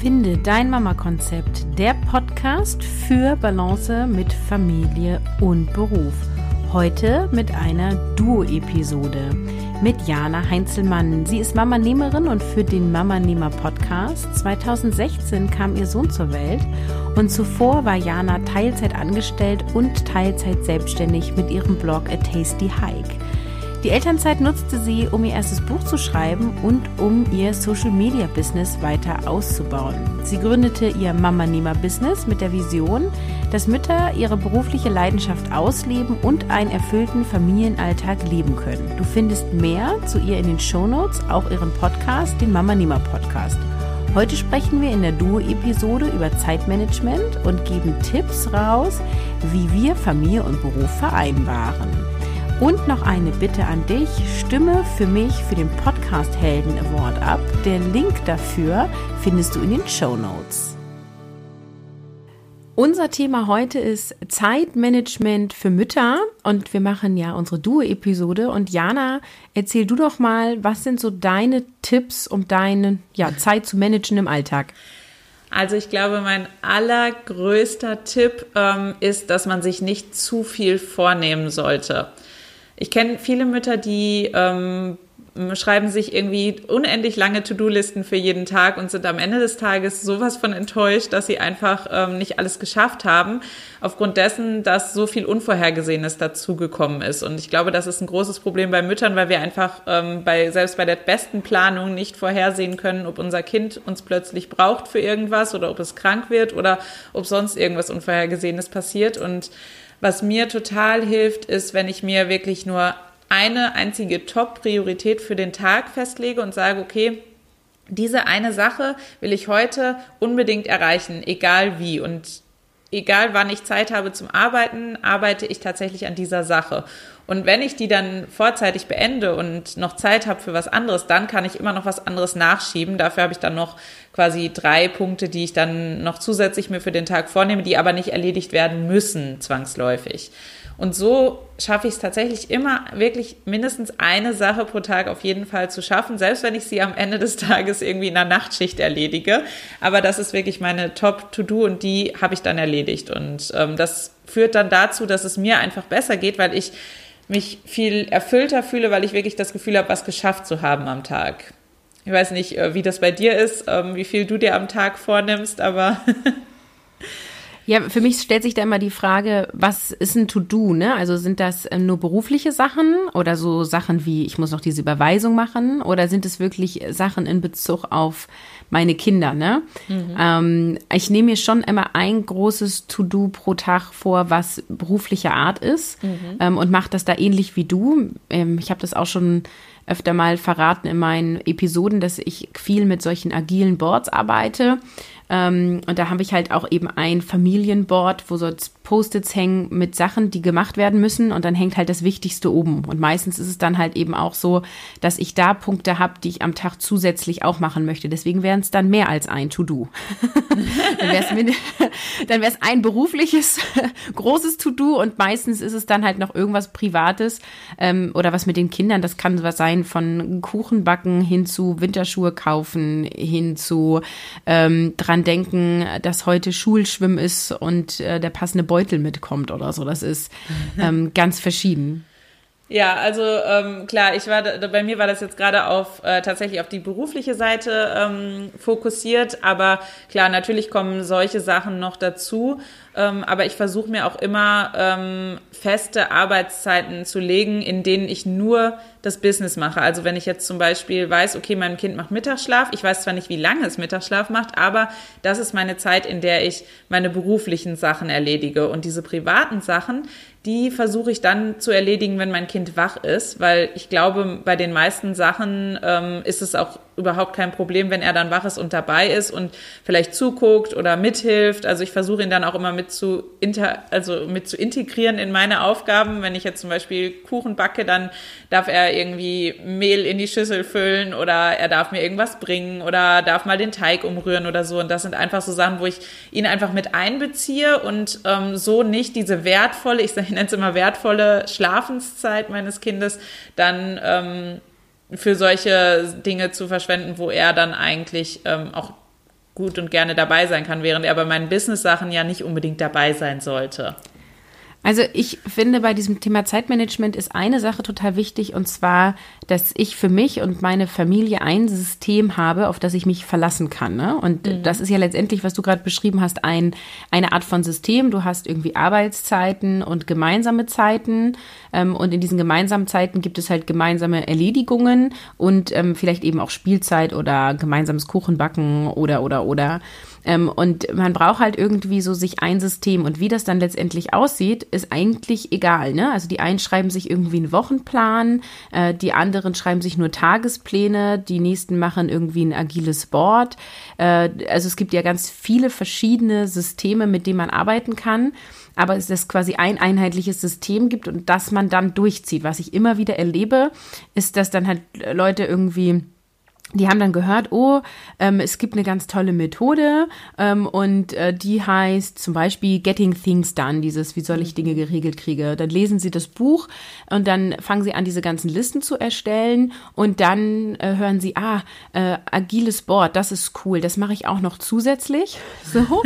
Finde dein Mama-Konzept, der Podcast für Balance mit Familie und Beruf. Heute mit einer Duo-Episode mit Jana Heinzelmann. Sie ist Mama-Nehmerin und führt den Mama-Nehmer-Podcast. 2016 kam ihr Sohn zur Welt und zuvor war Jana Teilzeit angestellt und Teilzeit selbstständig mit ihrem Blog A Tasty Hike. Die Elternzeit nutzte sie, um ihr erstes Buch zu schreiben und um ihr Social Media Business weiter auszubauen. Sie gründete ihr Mama Nehmer Business mit der Vision, dass Mütter ihre berufliche Leidenschaft ausleben und einen erfüllten Familienalltag leben können. Du findest mehr zu ihr in den Shownotes, auch ihren Podcast, den Mama Nehmer Podcast. Heute sprechen wir in der Duo-Episode über Zeitmanagement und geben Tipps raus, wie wir Familie und Beruf vereinbaren. Und noch eine Bitte an dich, stimme für mich für den Podcast Helden Award ab. Der Link dafür findest du in den Show Notes. Unser Thema heute ist Zeitmanagement für Mütter und wir machen ja unsere Duo-Episode. Und Jana, erzähl du doch mal, was sind so deine Tipps, um deine ja, Zeit zu managen im Alltag? Also ich glaube, mein allergrößter Tipp ähm, ist, dass man sich nicht zu viel vornehmen sollte. Ich kenne viele Mütter, die ähm, schreiben sich irgendwie unendlich lange To-Do-Listen für jeden Tag und sind am Ende des Tages sowas von enttäuscht, dass sie einfach ähm, nicht alles geschafft haben, aufgrund dessen, dass so viel Unvorhergesehenes dazugekommen ist. Und ich glaube, das ist ein großes Problem bei Müttern, weil wir einfach ähm, bei, selbst bei der besten Planung nicht vorhersehen können, ob unser Kind uns plötzlich braucht für irgendwas oder ob es krank wird oder ob sonst irgendwas Unvorhergesehenes passiert. Und was mir total hilft, ist, wenn ich mir wirklich nur eine einzige Top-Priorität für den Tag festlege und sage, okay, diese eine Sache will ich heute unbedingt erreichen, egal wie. Und egal wann ich Zeit habe zum Arbeiten, arbeite ich tatsächlich an dieser Sache. Und wenn ich die dann vorzeitig beende und noch Zeit habe für was anderes, dann kann ich immer noch was anderes nachschieben. Dafür habe ich dann noch quasi drei Punkte, die ich dann noch zusätzlich mir für den Tag vornehme, die aber nicht erledigt werden müssen zwangsläufig. Und so schaffe ich es tatsächlich immer wirklich mindestens eine Sache pro Tag auf jeden Fall zu schaffen, selbst wenn ich sie am Ende des Tages irgendwie in der Nachtschicht erledige. Aber das ist wirklich meine Top-To-Do und die habe ich dann erledigt. Und ähm, das führt dann dazu, dass es mir einfach besser geht, weil ich mich viel erfüllter fühle, weil ich wirklich das Gefühl habe, was geschafft zu haben am Tag. Ich weiß nicht, äh, wie das bei dir ist, ähm, wie viel du dir am Tag vornimmst, aber Ja, für mich stellt sich da immer die Frage, was ist ein To-Do, ne? Also sind das ähm, nur berufliche Sachen oder so Sachen wie, ich muss noch diese Überweisung machen oder sind es wirklich Sachen in Bezug auf meine Kinder, ne? Mhm. Ähm, ich nehme mir schon immer ein großes To-Do pro Tag vor, was berufliche Art ist mhm. ähm, und mache das da ähnlich wie du. Ähm, ich habe das auch schon öfter mal verraten in meinen Episoden, dass ich viel mit solchen agilen Boards arbeite. Ähm, und da habe ich halt auch eben ein Familienboard, wo so Post-its hängen mit Sachen, die gemacht werden müssen und dann hängt halt das Wichtigste oben. Und meistens ist es dann halt eben auch so, dass ich da Punkte habe, die ich am Tag zusätzlich auch machen möchte. Deswegen wären es dann mehr als ein To-Do. dann wäre es ein berufliches, großes To-Do und meistens ist es dann halt noch irgendwas Privates ähm, oder was mit den Kindern. Das kann was sein von Kuchen backen hin zu Winterschuhe kaufen, hin zu ähm, dran denken, dass heute Schulschwimmen ist und äh, der passende Beutel mitkommt oder so. Das ist ähm, ganz verschieden. Ja, also ähm, klar, ich war bei mir war das jetzt gerade auf äh, tatsächlich auf die berufliche Seite ähm, fokussiert, aber klar, natürlich kommen solche Sachen noch dazu. Ähm, aber ich versuche mir auch immer ähm, feste Arbeitszeiten zu legen, in denen ich nur das Business mache. Also wenn ich jetzt zum Beispiel weiß, okay, mein Kind macht Mittagsschlaf, ich weiß zwar nicht, wie lange es Mittagsschlaf macht, aber das ist meine Zeit, in der ich meine beruflichen Sachen erledige. Und diese privaten Sachen, die versuche ich dann zu erledigen, wenn mein Kind wach ist, weil ich glaube, bei den meisten Sachen ähm, ist es auch überhaupt kein Problem, wenn er dann wach ist und dabei ist und vielleicht zuguckt oder mithilft. Also ich versuche ihn dann auch immer mit zu inter, also mit zu integrieren in meine Aufgaben. Wenn ich jetzt zum Beispiel Kuchen backe, dann darf er irgendwie Mehl in die Schüssel füllen oder er darf mir irgendwas bringen oder darf mal den Teig umrühren oder so. Und das sind einfach so Sachen, wo ich ihn einfach mit einbeziehe und ähm, so nicht diese wertvolle, ich nenne es immer wertvolle Schlafenszeit meines Kindes dann ähm, für solche Dinge zu verschwenden, wo er dann eigentlich ähm, auch gut und gerne dabei sein kann, während er bei meinen Business-Sachen ja nicht unbedingt dabei sein sollte. Also ich finde, bei diesem Thema Zeitmanagement ist eine Sache total wichtig und zwar, dass ich für mich und meine Familie ein System habe, auf das ich mich verlassen kann. Ne? Und mhm. das ist ja letztendlich, was du gerade beschrieben hast, ein, eine Art von System. Du hast irgendwie Arbeitszeiten und gemeinsame Zeiten ähm, und in diesen gemeinsamen Zeiten gibt es halt gemeinsame Erledigungen und ähm, vielleicht eben auch Spielzeit oder gemeinsames Kuchenbacken oder oder oder. Ähm, und man braucht halt irgendwie so sich ein System. Und wie das dann letztendlich aussieht, ist eigentlich egal. Ne? Also die einen schreiben sich irgendwie einen Wochenplan, äh, die anderen schreiben sich nur Tagespläne, die nächsten machen irgendwie ein agiles Board. Äh, also es gibt ja ganz viele verschiedene Systeme, mit denen man arbeiten kann aber es ist quasi ein einheitliches System gibt und das man dann durchzieht. Was ich immer wieder erlebe, ist, dass dann halt Leute irgendwie die haben dann gehört, oh, ähm, es gibt eine ganz tolle Methode ähm, und äh, die heißt zum Beispiel Getting Things Done, dieses, wie soll ich Dinge geregelt kriege. Dann lesen sie das Buch und dann fangen sie an, diese ganzen Listen zu erstellen und dann äh, hören sie, ah, äh, agiles Board, das ist cool, das mache ich auch noch zusätzlich. So.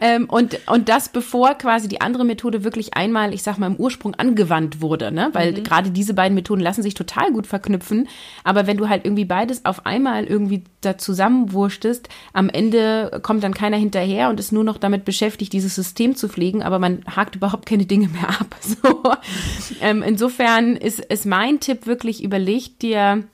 ähm, und, und das bevor quasi die andere Methode wirklich einmal, ich sag mal, im Ursprung angewandt wurde, ne? Weil mhm. gerade diese beiden Methoden lassen sich total gut verknüpfen. Aber wenn du halt irgendwie beides auf einmal einmal irgendwie da zusammenwurschtest, am Ende kommt dann keiner hinterher und ist nur noch damit beschäftigt, dieses System zu pflegen, aber man hakt überhaupt keine Dinge mehr ab. So. Ähm, insofern ist, ist mein Tipp wirklich, überleg dir,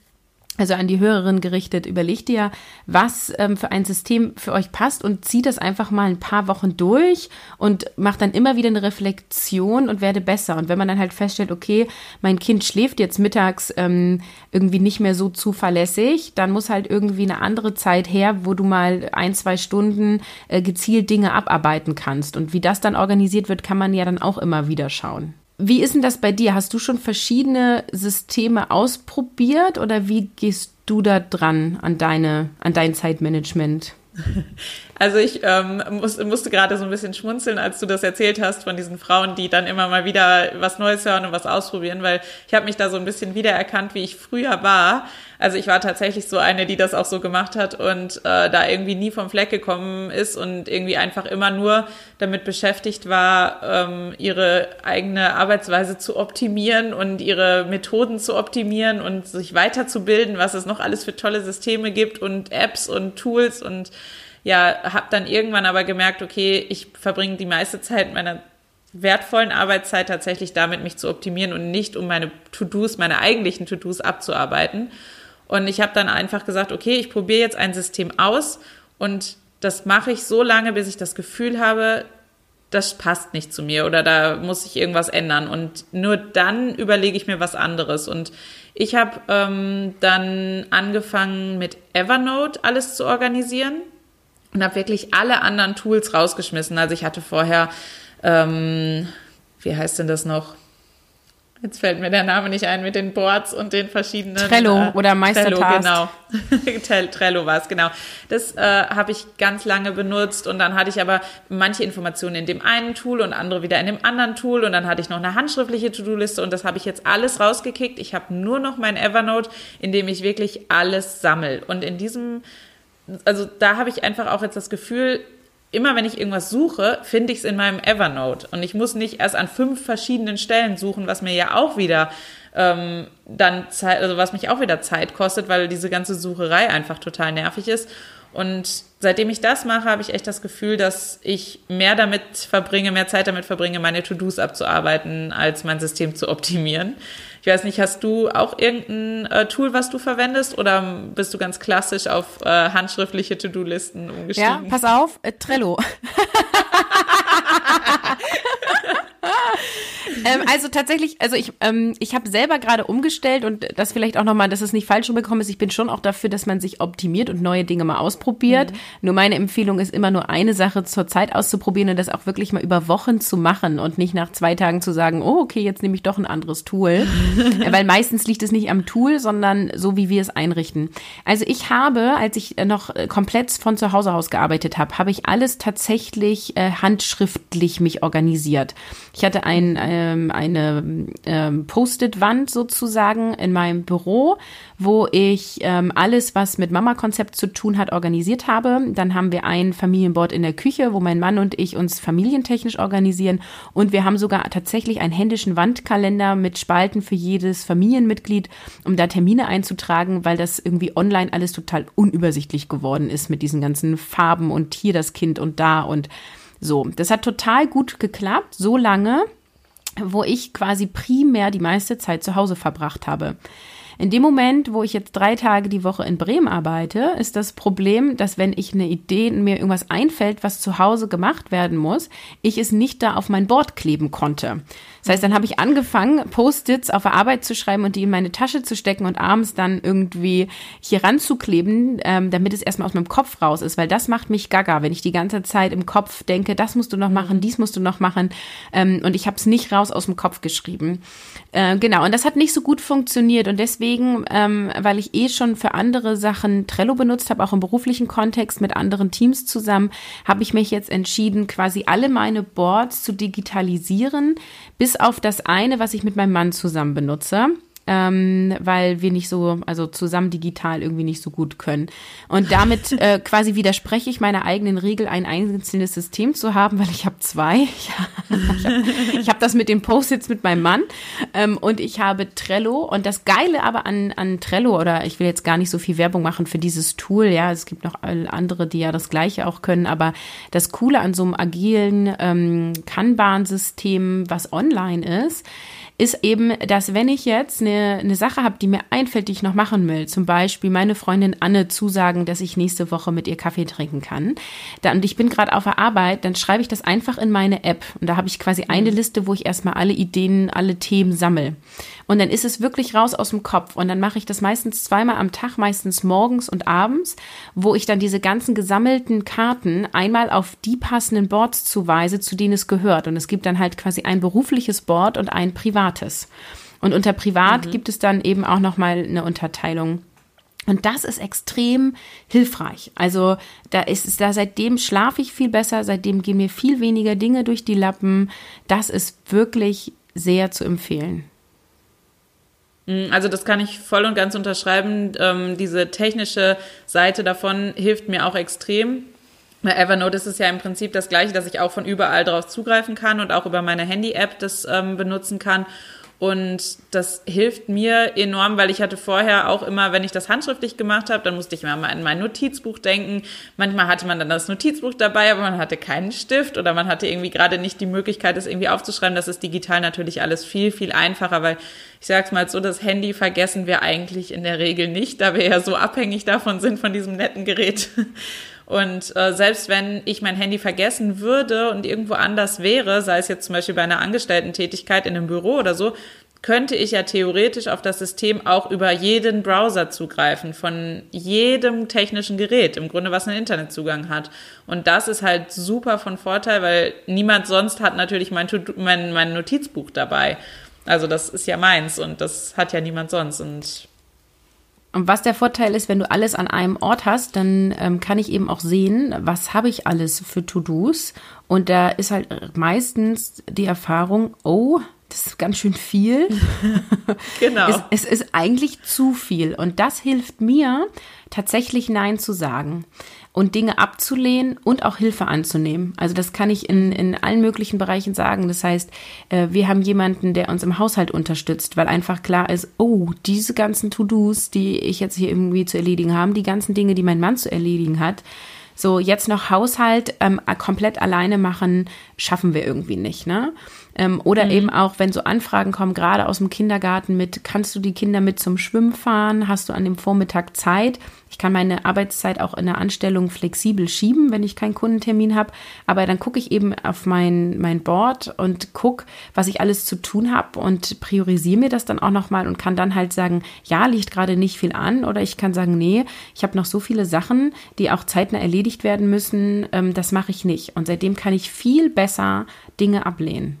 also an die Hörerin gerichtet, überlegt dir, was ähm, für ein System für euch passt und zieht das einfach mal ein paar Wochen durch und macht dann immer wieder eine Reflexion und werde besser. Und wenn man dann halt feststellt, okay, mein Kind schläft jetzt mittags ähm, irgendwie nicht mehr so zuverlässig, dann muss halt irgendwie eine andere Zeit her, wo du mal ein, zwei Stunden äh, gezielt Dinge abarbeiten kannst. Und wie das dann organisiert wird, kann man ja dann auch immer wieder schauen. Wie ist denn das bei dir? Hast du schon verschiedene Systeme ausprobiert oder wie gehst du da dran an deine, an dein Zeitmanagement? Also ich ähm, muss, musste gerade so ein bisschen schmunzeln, als du das erzählt hast von diesen Frauen, die dann immer mal wieder was Neues hören und was ausprobieren, weil ich habe mich da so ein bisschen wiedererkannt, wie ich früher war. Also ich war tatsächlich so eine, die das auch so gemacht hat und äh, da irgendwie nie vom Fleck gekommen ist und irgendwie einfach immer nur damit beschäftigt war, ähm, ihre eigene Arbeitsweise zu optimieren und ihre Methoden zu optimieren und sich weiterzubilden, was es noch alles für tolle Systeme gibt und Apps und Tools und ja, habe dann irgendwann aber gemerkt, okay, ich verbringe die meiste Zeit meiner wertvollen Arbeitszeit tatsächlich damit, mich zu optimieren und nicht um meine To-Dos, meine eigentlichen To-Dos abzuarbeiten. Und ich habe dann einfach gesagt, okay, ich probiere jetzt ein System aus und das mache ich so lange, bis ich das Gefühl habe, das passt nicht zu mir oder da muss ich irgendwas ändern. Und nur dann überlege ich mir was anderes. Und ich habe ähm, dann angefangen mit Evernote alles zu organisieren und habe wirklich alle anderen Tools rausgeschmissen. Also ich hatte vorher, ähm, wie heißt denn das noch? Jetzt fällt mir der Name nicht ein mit den Boards und den verschiedenen. Trello äh, oder Meistertask. Trello, genau. Trello war es, genau. Das äh, habe ich ganz lange benutzt und dann hatte ich aber manche Informationen in dem einen Tool und andere wieder in dem anderen Tool und dann hatte ich noch eine handschriftliche To-Do-Liste und das habe ich jetzt alles rausgekickt. Ich habe nur noch mein Evernote, in dem ich wirklich alles sammel. Und in diesem also da habe ich einfach auch jetzt das Gefühl, immer wenn ich irgendwas suche, finde ich es in meinem Evernote. Und ich muss nicht erst an fünf verschiedenen Stellen suchen, was mir ja auch wieder ähm, dann Zeit, also was mich auch wieder Zeit kostet, weil diese ganze Sucherei einfach total nervig ist. Und seitdem ich das mache, habe ich echt das Gefühl, dass ich mehr damit verbringe, mehr Zeit damit verbringe, meine To-Dos abzuarbeiten, als mein System zu optimieren. Ich weiß nicht, hast du auch irgendein äh, Tool, was du verwendest oder bist du ganz klassisch auf äh, handschriftliche To-Do-Listen umgestiegen? Ja, pass auf, äh, Trello. ähm, also tatsächlich, also ich, ähm, ich habe selber gerade umgestellt und das vielleicht auch nochmal, dass es nicht falsch rumgekommen ist. Ich bin schon auch dafür, dass man sich optimiert und neue Dinge mal ausprobiert. Mhm. Nur meine Empfehlung ist immer nur eine Sache zur Zeit auszuprobieren und das auch wirklich mal über Wochen zu machen und nicht nach zwei Tagen zu sagen, oh, okay, jetzt nehme ich doch ein anderes Tool. Weil meistens liegt es nicht am Tool, sondern so, wie wir es einrichten. Also ich habe, als ich noch komplett von zu Hause aus gearbeitet habe, habe ich alles tatsächlich äh, handschriftlich mich organisiert. Ich hatte ein äh, eine, eine ähm, Post-it-Wand sozusagen in meinem Büro, wo ich ähm, alles, was mit Mama-Konzept zu tun hat, organisiert habe. Dann haben wir ein Familienboard in der Küche, wo mein Mann und ich uns familientechnisch organisieren. Und wir haben sogar tatsächlich einen händischen Wandkalender mit Spalten für jedes Familienmitglied, um da Termine einzutragen, weil das irgendwie online alles total unübersichtlich geworden ist mit diesen ganzen Farben und hier das Kind und da und so. Das hat total gut geklappt, so lange, wo ich quasi primär die meiste Zeit zu Hause verbracht habe. In dem Moment, wo ich jetzt drei Tage die Woche in Bremen arbeite, ist das Problem, dass wenn ich eine Idee, mir irgendwas einfällt, was zu Hause gemacht werden muss, ich es nicht da auf mein Board kleben konnte. Das heißt, dann habe ich angefangen, Post-its auf der Arbeit zu schreiben und die in meine Tasche zu stecken und abends dann irgendwie hier ranzukleben, ähm, damit es erstmal aus meinem Kopf raus ist, weil das macht mich gaga, wenn ich die ganze Zeit im Kopf denke, das musst du noch machen, dies musst du noch machen ähm, und ich habe es nicht raus aus dem Kopf geschrieben. Äh, genau, und das hat nicht so gut funktioniert. Und deswegen, ähm, weil ich eh schon für andere Sachen Trello benutzt habe, auch im beruflichen Kontext mit anderen Teams zusammen, habe ich mich jetzt entschieden, quasi alle meine Boards zu digitalisieren, bis auf das eine, was ich mit meinem Mann zusammen benutze ähm, weil wir nicht so, also zusammen digital irgendwie nicht so gut können. Und damit äh, quasi widerspreche ich meiner eigenen Regel, ein einzelnes System zu haben, weil ich habe zwei. ich habe hab das mit den Post-its mit meinem Mann ähm, und ich habe Trello. Und das Geile aber an, an Trello, oder ich will jetzt gar nicht so viel Werbung machen für dieses Tool, ja, es gibt noch andere, die ja das Gleiche auch können, aber das Coole an so einem agilen ähm, Kanban-System, was online ist, ist eben, dass wenn ich jetzt eine, eine Sache habe, die mir einfällt, die ich noch machen will, zum Beispiel meine Freundin Anne zusagen, dass ich nächste Woche mit ihr Kaffee trinken kann, dann, und ich bin gerade auf der Arbeit, dann schreibe ich das einfach in meine App. Und da habe ich quasi eine mhm. Liste, wo ich erstmal alle Ideen, alle Themen sammle. Und dann ist es wirklich raus aus dem Kopf. Und dann mache ich das meistens zweimal am Tag, meistens morgens und abends, wo ich dann diese ganzen gesammelten Karten einmal auf die passenden Boards zuweise, zu denen es gehört. Und es gibt dann halt quasi ein berufliches Board und ein privates. Und unter privat mhm. gibt es dann eben auch nochmal eine Unterteilung. Und das ist extrem hilfreich. Also da ist es, da seitdem schlafe ich viel besser, seitdem gehen mir viel weniger Dinge durch die Lappen. Das ist wirklich sehr zu empfehlen. Mm, also das kann ich voll und ganz unterschreiben. Ähm, diese technische Seite davon hilft mir auch extrem. Bei Evernote ist es ja im Prinzip das gleiche, dass ich auch von überall drauf zugreifen kann und auch über meine Handy-App das ähm, benutzen kann. Und das hilft mir enorm, weil ich hatte vorher auch immer, wenn ich das handschriftlich gemacht habe, dann musste ich immer mal in mein Notizbuch denken. Manchmal hatte man dann das Notizbuch dabei, aber man hatte keinen Stift oder man hatte irgendwie gerade nicht die Möglichkeit, das irgendwie aufzuschreiben. Das ist digital natürlich alles viel, viel einfacher, weil ich sag's mal so, das Handy vergessen wir eigentlich in der Regel nicht, da wir ja so abhängig davon sind, von diesem netten Gerät. Und äh, selbst wenn ich mein Handy vergessen würde und irgendwo anders wäre, sei es jetzt zum Beispiel bei einer Angestellten-Tätigkeit in einem Büro oder so, könnte ich ja theoretisch auf das System auch über jeden Browser zugreifen, von jedem technischen Gerät, im Grunde was einen Internetzugang hat. Und das ist halt super von Vorteil, weil niemand sonst hat natürlich mein, mein, mein Notizbuch dabei. Also das ist ja meins und das hat ja niemand sonst. Und und was der Vorteil ist, wenn du alles an einem Ort hast, dann ähm, kann ich eben auch sehen, was habe ich alles für To-Dos. Und da ist halt meistens die Erfahrung, oh, das ist ganz schön viel. genau. es, es ist eigentlich zu viel. Und das hilft mir, tatsächlich Nein zu sagen und Dinge abzulehnen und auch Hilfe anzunehmen. Also das kann ich in, in allen möglichen Bereichen sagen. Das heißt, äh, wir haben jemanden, der uns im Haushalt unterstützt, weil einfach klar ist, oh, diese ganzen To-Dos, die ich jetzt hier irgendwie zu erledigen habe, die ganzen Dinge, die mein Mann zu erledigen hat, so jetzt noch Haushalt ähm, komplett alleine machen, schaffen wir irgendwie nicht, ne? Ähm, oder mhm. eben auch, wenn so Anfragen kommen, gerade aus dem Kindergarten mit, kannst du die Kinder mit zum Schwimmen fahren? Hast du an dem Vormittag Zeit? Ich kann meine Arbeitszeit auch in der Anstellung flexibel schieben, wenn ich keinen Kundentermin habe. Aber dann gucke ich eben auf mein, mein Board und gucke, was ich alles zu tun habe und priorisiere mir das dann auch nochmal und kann dann halt sagen, ja, liegt gerade nicht viel an. Oder ich kann sagen, nee, ich habe noch so viele Sachen, die auch zeitnah erledigt werden müssen. Ähm, das mache ich nicht. Und seitdem kann ich viel besser Dinge ablehnen.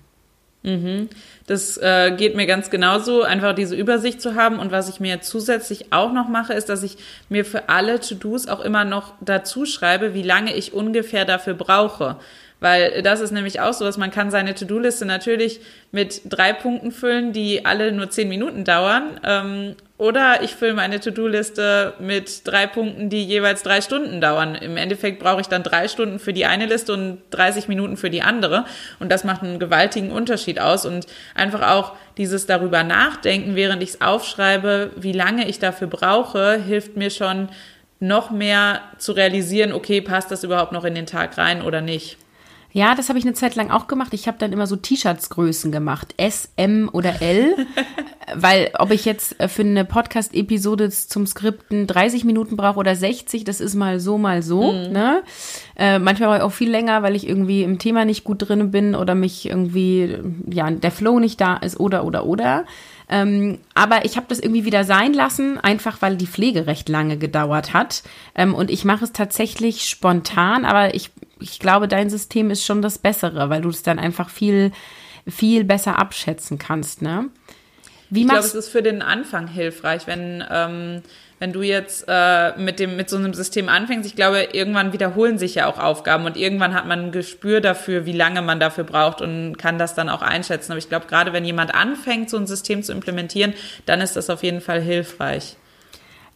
Mhm. Das äh, geht mir ganz genauso, einfach diese Übersicht zu haben. Und was ich mir zusätzlich auch noch mache, ist, dass ich mir für alle To-Dos auch immer noch dazu schreibe, wie lange ich ungefähr dafür brauche. Weil das ist nämlich auch so, dass man kann seine To-Do-Liste natürlich mit drei Punkten füllen, die alle nur zehn Minuten dauern. Ähm, oder ich fülle meine To-Do-Liste mit drei Punkten, die jeweils drei Stunden dauern. Im Endeffekt brauche ich dann drei Stunden für die eine Liste und 30 Minuten für die andere. Und das macht einen gewaltigen Unterschied aus. Und einfach auch dieses darüber nachdenken, während ich es aufschreibe, wie lange ich dafür brauche, hilft mir schon noch mehr zu realisieren, okay, passt das überhaupt noch in den Tag rein oder nicht. Ja, das habe ich eine Zeit lang auch gemacht. Ich habe dann immer so T-Shirts-Größen gemacht, S, M oder L, weil ob ich jetzt äh, für eine Podcast-Episode zum Skripten 30 Minuten brauche oder 60, das ist mal so, mal so. Mhm. Ne? Äh, manchmal auch viel länger, weil ich irgendwie im Thema nicht gut drin bin oder mich irgendwie, ja, der Flow nicht da ist oder, oder, oder. Ähm, aber ich habe das irgendwie wieder sein lassen, einfach weil die Pflege recht lange gedauert hat. Ähm, und ich mache es tatsächlich spontan, aber ich ich glaube, dein System ist schon das Bessere, weil du es dann einfach viel, viel besser abschätzen kannst, ne? Wie ich glaube, es ist für den Anfang hilfreich, wenn, ähm, wenn du jetzt äh, mit, dem, mit so einem System anfängst. Ich glaube, irgendwann wiederholen sich ja auch Aufgaben und irgendwann hat man ein Gespür dafür, wie lange man dafür braucht und kann das dann auch einschätzen. Aber ich glaube, gerade wenn jemand anfängt, so ein System zu implementieren, dann ist das auf jeden Fall hilfreich.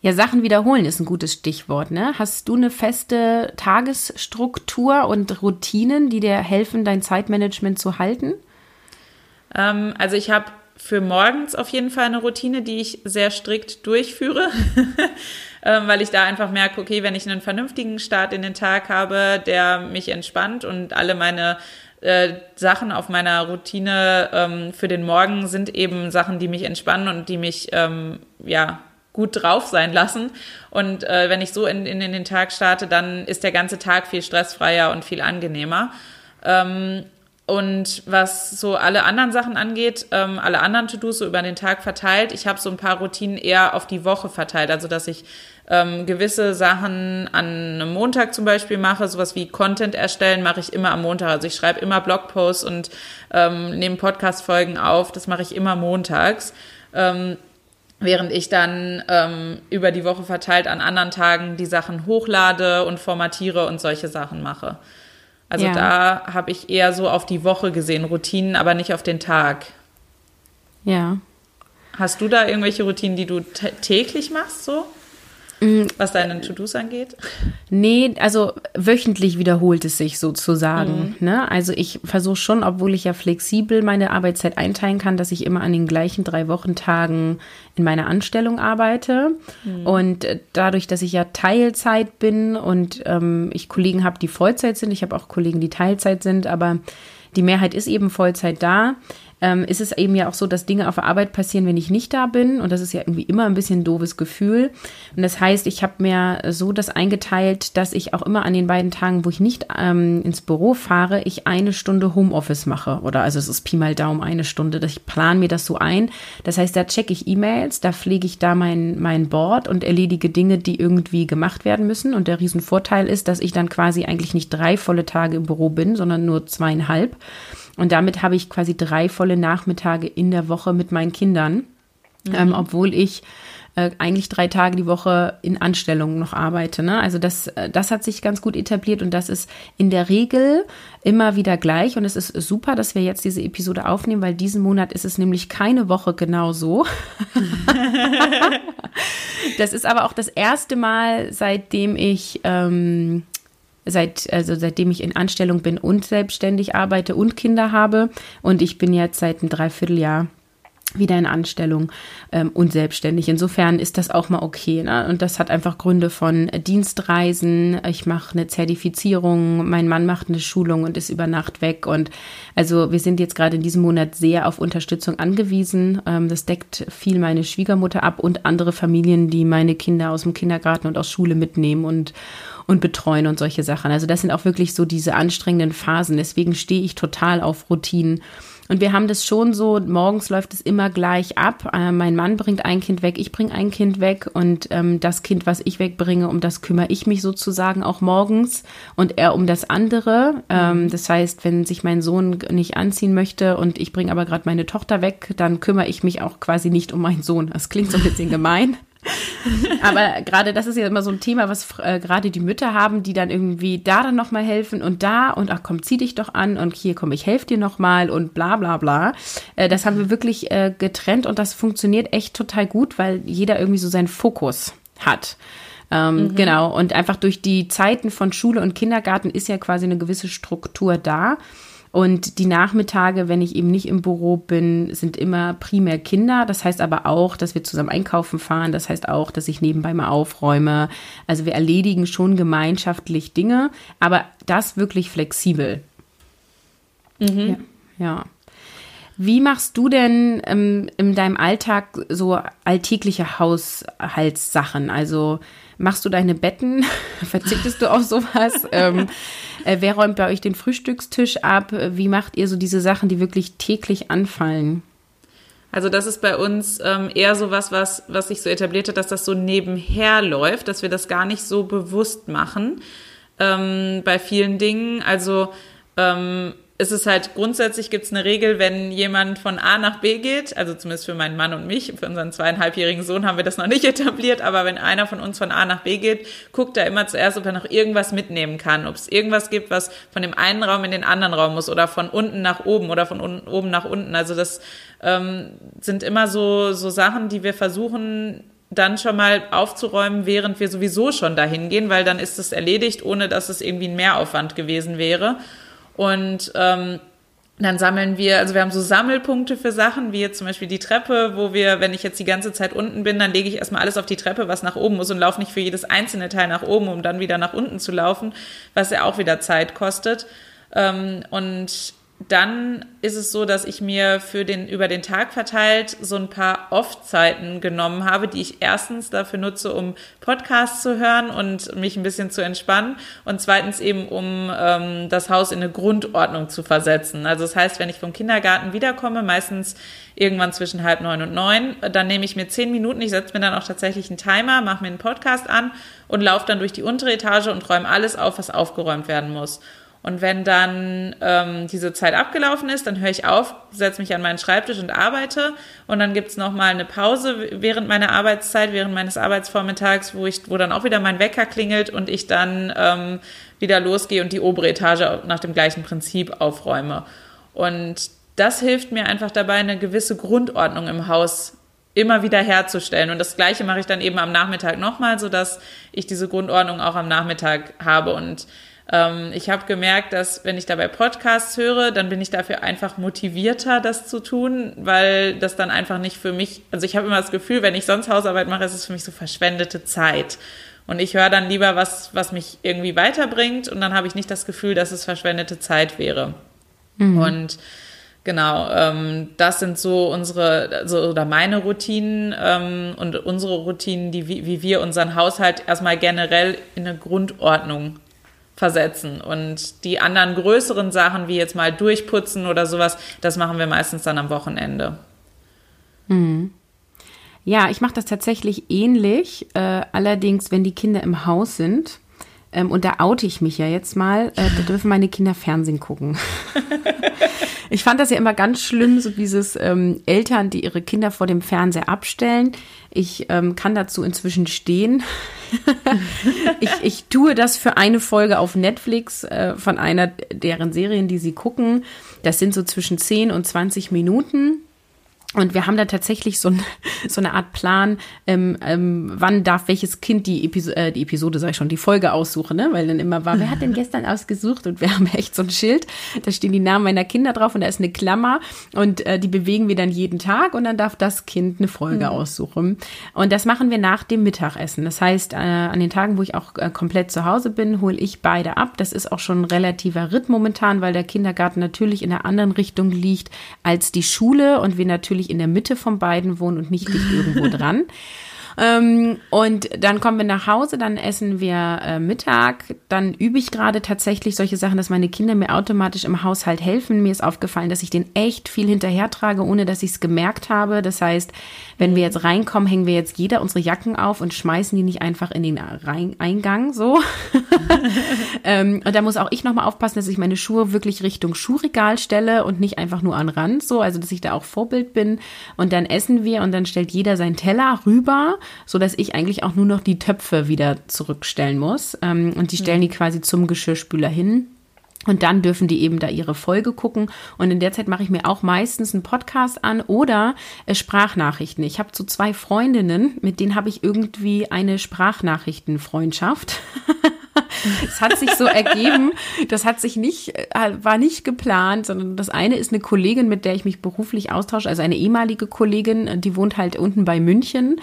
Ja, Sachen wiederholen ist ein gutes Stichwort. Ne? Hast du eine feste Tagesstruktur und Routinen, die dir helfen, dein Zeitmanagement zu halten? Ähm, also ich habe für morgens auf jeden Fall eine Routine, die ich sehr strikt durchführe, ähm, weil ich da einfach merke, okay, wenn ich einen vernünftigen Start in den Tag habe, der mich entspannt und alle meine äh, Sachen auf meiner Routine ähm, für den Morgen sind eben Sachen, die mich entspannen und die mich ähm, ja gut drauf sein lassen. Und äh, wenn ich so in, in, in, den Tag starte, dann ist der ganze Tag viel stressfreier und viel angenehmer. Ähm, und was so alle anderen Sachen angeht, ähm, alle anderen To-Dos so über den Tag verteilt, ich habe so ein paar Routinen eher auf die Woche verteilt. Also dass ich ähm, gewisse Sachen an einem Montag zum Beispiel mache, sowas wie Content erstellen, mache ich immer am Montag. Also ich schreibe immer Blogposts und ähm, nehme Podcast-Folgen auf. Das mache ich immer montags. Ähm, während ich dann ähm, über die Woche verteilt an anderen Tagen die Sachen hochlade und formatiere und solche Sachen mache. Also ja. da habe ich eher so auf die Woche gesehen, Routinen, aber nicht auf den Tag. Ja. Hast du da irgendwelche Routinen, die du täglich machst so? Mm. Was deine To-Dos angeht? Nee, also wöchentlich wiederholt es sich sozusagen. Mhm. Ne? Also ich versuche schon, obwohl ich ja flexibel meine Arbeitszeit einteilen kann, dass ich immer an den gleichen drei Wochentagen in meiner Anstellung arbeite. Mhm. Und äh, dadurch, dass ich ja Teilzeit bin und ähm, ich Kollegen habe, die Vollzeit sind, ich habe auch Kollegen, die Teilzeit sind, aber die Mehrheit ist eben Vollzeit da, ähm, ist es eben ja auch so, dass Dinge auf der Arbeit passieren, wenn ich nicht da bin. Und das ist ja irgendwie immer ein bisschen ein doofes Gefühl. Und das heißt, ich habe mir so das eingeteilt, dass ich auch immer an den beiden Tagen, wo ich nicht ähm, ins Büro fahre, ich eine Stunde Homeoffice mache. Oder also es ist Pi mal Daumen eine Stunde. Ich plane mir das so ein. Das heißt, da checke ich E-Mails, da pflege ich da mein, mein Board und erledige Dinge, die irgendwie gemacht werden müssen. Und der Riesenvorteil ist, dass ich dann quasi eigentlich nicht drei volle Tage im Büro bin, sondern nur zweieinhalb. Und damit habe ich quasi drei volle Nachmittage in der Woche mit meinen Kindern, mhm. ähm, obwohl ich äh, eigentlich drei Tage die Woche in Anstellungen noch arbeite. Ne? Also das, äh, das hat sich ganz gut etabliert und das ist in der Regel immer wieder gleich. Und es ist super, dass wir jetzt diese Episode aufnehmen, weil diesen Monat ist es nämlich keine Woche genau so. das ist aber auch das erste Mal, seitdem ich ähm, seit, also seitdem ich in Anstellung bin und selbstständig arbeite und Kinder habe. Und ich bin jetzt seit einem Dreivierteljahr wieder in Anstellung ähm, und selbstständig. Insofern ist das auch mal okay. Ne? Und das hat einfach Gründe von Dienstreisen. Ich mache eine Zertifizierung, mein Mann macht eine Schulung und ist über Nacht weg. Und also wir sind jetzt gerade in diesem Monat sehr auf Unterstützung angewiesen. Ähm, das deckt viel meine Schwiegermutter ab und andere Familien, die meine Kinder aus dem Kindergarten und aus Schule mitnehmen und und betreuen und solche Sachen. Also das sind auch wirklich so diese anstrengenden Phasen. Deswegen stehe ich total auf Routinen. Und wir haben das schon so, morgens läuft es immer gleich ab. Äh, mein Mann bringt ein Kind weg, ich bringe ein Kind weg und ähm, das Kind, was ich wegbringe, um das kümmere ich mich sozusagen auch morgens und er um das andere. Ähm, mhm. das heißt, wenn sich mein Sohn nicht anziehen möchte und ich bringe aber gerade meine Tochter weg, dann kümmere ich mich auch quasi nicht um meinen Sohn. Das klingt so ein bisschen gemein. Aber gerade das ist ja immer so ein Thema, was äh, gerade die Mütter haben, die dann irgendwie da dann nochmal helfen und da und ach komm, zieh dich doch an und hier komm, ich helfe dir nochmal und bla bla bla. Äh, das haben wir wirklich äh, getrennt und das funktioniert echt total gut, weil jeder irgendwie so seinen Fokus hat. Ähm, mhm. Genau, und einfach durch die Zeiten von Schule und Kindergarten ist ja quasi eine gewisse Struktur da. Und die Nachmittage, wenn ich eben nicht im Büro bin, sind immer primär Kinder. Das heißt aber auch, dass wir zusammen einkaufen fahren. Das heißt auch, dass ich nebenbei mal aufräume. Also wir erledigen schon gemeinschaftlich Dinge, aber das wirklich flexibel. Mhm. Ja. ja. Wie machst du denn ähm, in deinem Alltag so alltägliche Haushaltssachen? Also machst du deine Betten? Verzichtest du auf sowas? ähm, äh, wer räumt bei euch den Frühstückstisch ab? Wie macht ihr so diese Sachen, die wirklich täglich anfallen? Also das ist bei uns ähm, eher so was, was, was sich so etabliert hat, dass das so nebenher läuft, dass wir das gar nicht so bewusst machen ähm, bei vielen Dingen. Also ähm, ist es halt grundsätzlich gibt es eine Regel, wenn jemand von A nach B geht, also zumindest für meinen Mann und mich, für unseren zweieinhalbjährigen Sohn haben wir das noch nicht etabliert, aber wenn einer von uns von A nach B geht, guckt er immer zuerst, ob er noch irgendwas mitnehmen kann, ob es irgendwas gibt, was von dem einen Raum in den anderen Raum muss oder von unten nach oben oder von unten, oben nach unten. Also das ähm, sind immer so, so Sachen, die wir versuchen dann schon mal aufzuräumen, während wir sowieso schon dahin gehen, weil dann ist es erledigt, ohne dass es irgendwie ein Mehraufwand gewesen wäre. Und ähm, dann sammeln wir, also wir haben so Sammelpunkte für Sachen, wie jetzt zum Beispiel die Treppe, wo wir, wenn ich jetzt die ganze Zeit unten bin, dann lege ich erstmal alles auf die Treppe, was nach oben muss und laufe nicht für jedes einzelne Teil nach oben, um dann wieder nach unten zu laufen, was ja auch wieder Zeit kostet. Ähm, und dann ist es so, dass ich mir für den über den Tag verteilt so ein paar Off-Zeiten genommen habe, die ich erstens dafür nutze, um Podcasts zu hören und mich ein bisschen zu entspannen und zweitens eben um ähm, das Haus in eine Grundordnung zu versetzen. Also das heißt, wenn ich vom Kindergarten wiederkomme, meistens irgendwann zwischen halb neun und neun, dann nehme ich mir zehn Minuten, ich setze mir dann auch tatsächlich einen Timer, mache mir einen Podcast an und laufe dann durch die untere Etage und räume alles auf, was aufgeräumt werden muss. Und wenn dann ähm, diese Zeit abgelaufen ist, dann höre ich auf, setze mich an meinen Schreibtisch und arbeite. Und dann gibt's noch mal eine Pause während meiner Arbeitszeit, während meines Arbeitsvormittags, wo ich, wo dann auch wieder mein Wecker klingelt und ich dann ähm, wieder losgehe und die obere Etage nach dem gleichen Prinzip aufräume. Und das hilft mir einfach dabei, eine gewisse Grundordnung im Haus immer wieder herzustellen. Und das Gleiche mache ich dann eben am Nachmittag nochmal, sodass ich diese Grundordnung auch am Nachmittag habe. Und ich habe gemerkt, dass wenn ich dabei Podcasts höre, dann bin ich dafür einfach motivierter, das zu tun, weil das dann einfach nicht für mich, also ich habe immer das Gefühl, wenn ich sonst Hausarbeit mache, ist es für mich so verschwendete Zeit. Und ich höre dann lieber was, was mich irgendwie weiterbringt und dann habe ich nicht das Gefühl, dass es verschwendete Zeit wäre. Mhm. Und Genau, ähm, das sind so unsere, also, oder meine Routinen ähm, und unsere Routinen, die, wie, wie wir unseren Haushalt erstmal generell in eine Grundordnung versetzen. Und die anderen größeren Sachen, wie jetzt mal durchputzen oder sowas, das machen wir meistens dann am Wochenende. Mhm. Ja, ich mache das tatsächlich ähnlich. Äh, allerdings, wenn die Kinder im Haus sind, ähm, und da oute ich mich ja jetzt mal, äh, da dürfen meine Kinder Fernsehen gucken. ich fand das ja immer ganz schlimm, so dieses ähm, Eltern, die ihre Kinder vor dem Fernseher abstellen. Ich ähm, kann dazu inzwischen stehen. ich, ich tue das für eine Folge auf Netflix äh, von einer deren Serien, die sie gucken. Das sind so zwischen 10 und 20 Minuten. Und wir haben da tatsächlich so, ein, so eine Art Plan, ähm, ähm, wann darf welches Kind die, Episo äh, die Episode, sag ich schon, die Folge aussuchen, ne? Weil dann immer war, wer hat denn gestern ausgesucht? Und wir haben echt so ein Schild, da stehen die Namen meiner Kinder drauf und da ist eine Klammer und äh, die bewegen wir dann jeden Tag und dann darf das Kind eine Folge mhm. aussuchen. Und das machen wir nach dem Mittagessen. Das heißt, äh, an den Tagen, wo ich auch äh, komplett zu Hause bin, hole ich beide ab. Das ist auch schon ein relativer Ritt momentan, weil der Kindergarten natürlich in einer anderen Richtung liegt als die Schule und wir natürlich wirklich in der Mitte von beiden wohnen und nicht dicht irgendwo dran. Ähm, und dann kommen wir nach Hause, dann essen wir äh, Mittag. Dann übe ich gerade tatsächlich solche Sachen, dass meine Kinder mir automatisch im Haushalt helfen. Mir ist aufgefallen, dass ich den echt viel hinterher trage, ohne dass ich es gemerkt habe. Das heißt, wenn wir jetzt reinkommen, hängen wir jetzt jeder unsere Jacken auf und schmeißen die nicht einfach in den Rein Eingang so. ähm, und da muss auch ich nochmal aufpassen, dass ich meine Schuhe wirklich Richtung Schuhregal stelle und nicht einfach nur an Rand so, also dass ich da auch Vorbild bin. Und dann essen wir und dann stellt jeder seinen Teller rüber, so dass ich eigentlich auch nur noch die Töpfe wieder zurückstellen muss. Ähm, und die stellen die quasi zum Geschirrspüler hin. Und dann dürfen die eben da ihre Folge gucken. Und in der Zeit mache ich mir auch meistens einen Podcast an oder äh, Sprachnachrichten. Ich habe so zwei Freundinnen, mit denen habe ich irgendwie eine Sprachnachrichtenfreundschaft. Es hat sich so ergeben, das hat sich nicht, äh, war nicht geplant, sondern das eine ist eine Kollegin, mit der ich mich beruflich austausche, also eine ehemalige Kollegin, die wohnt halt unten bei München.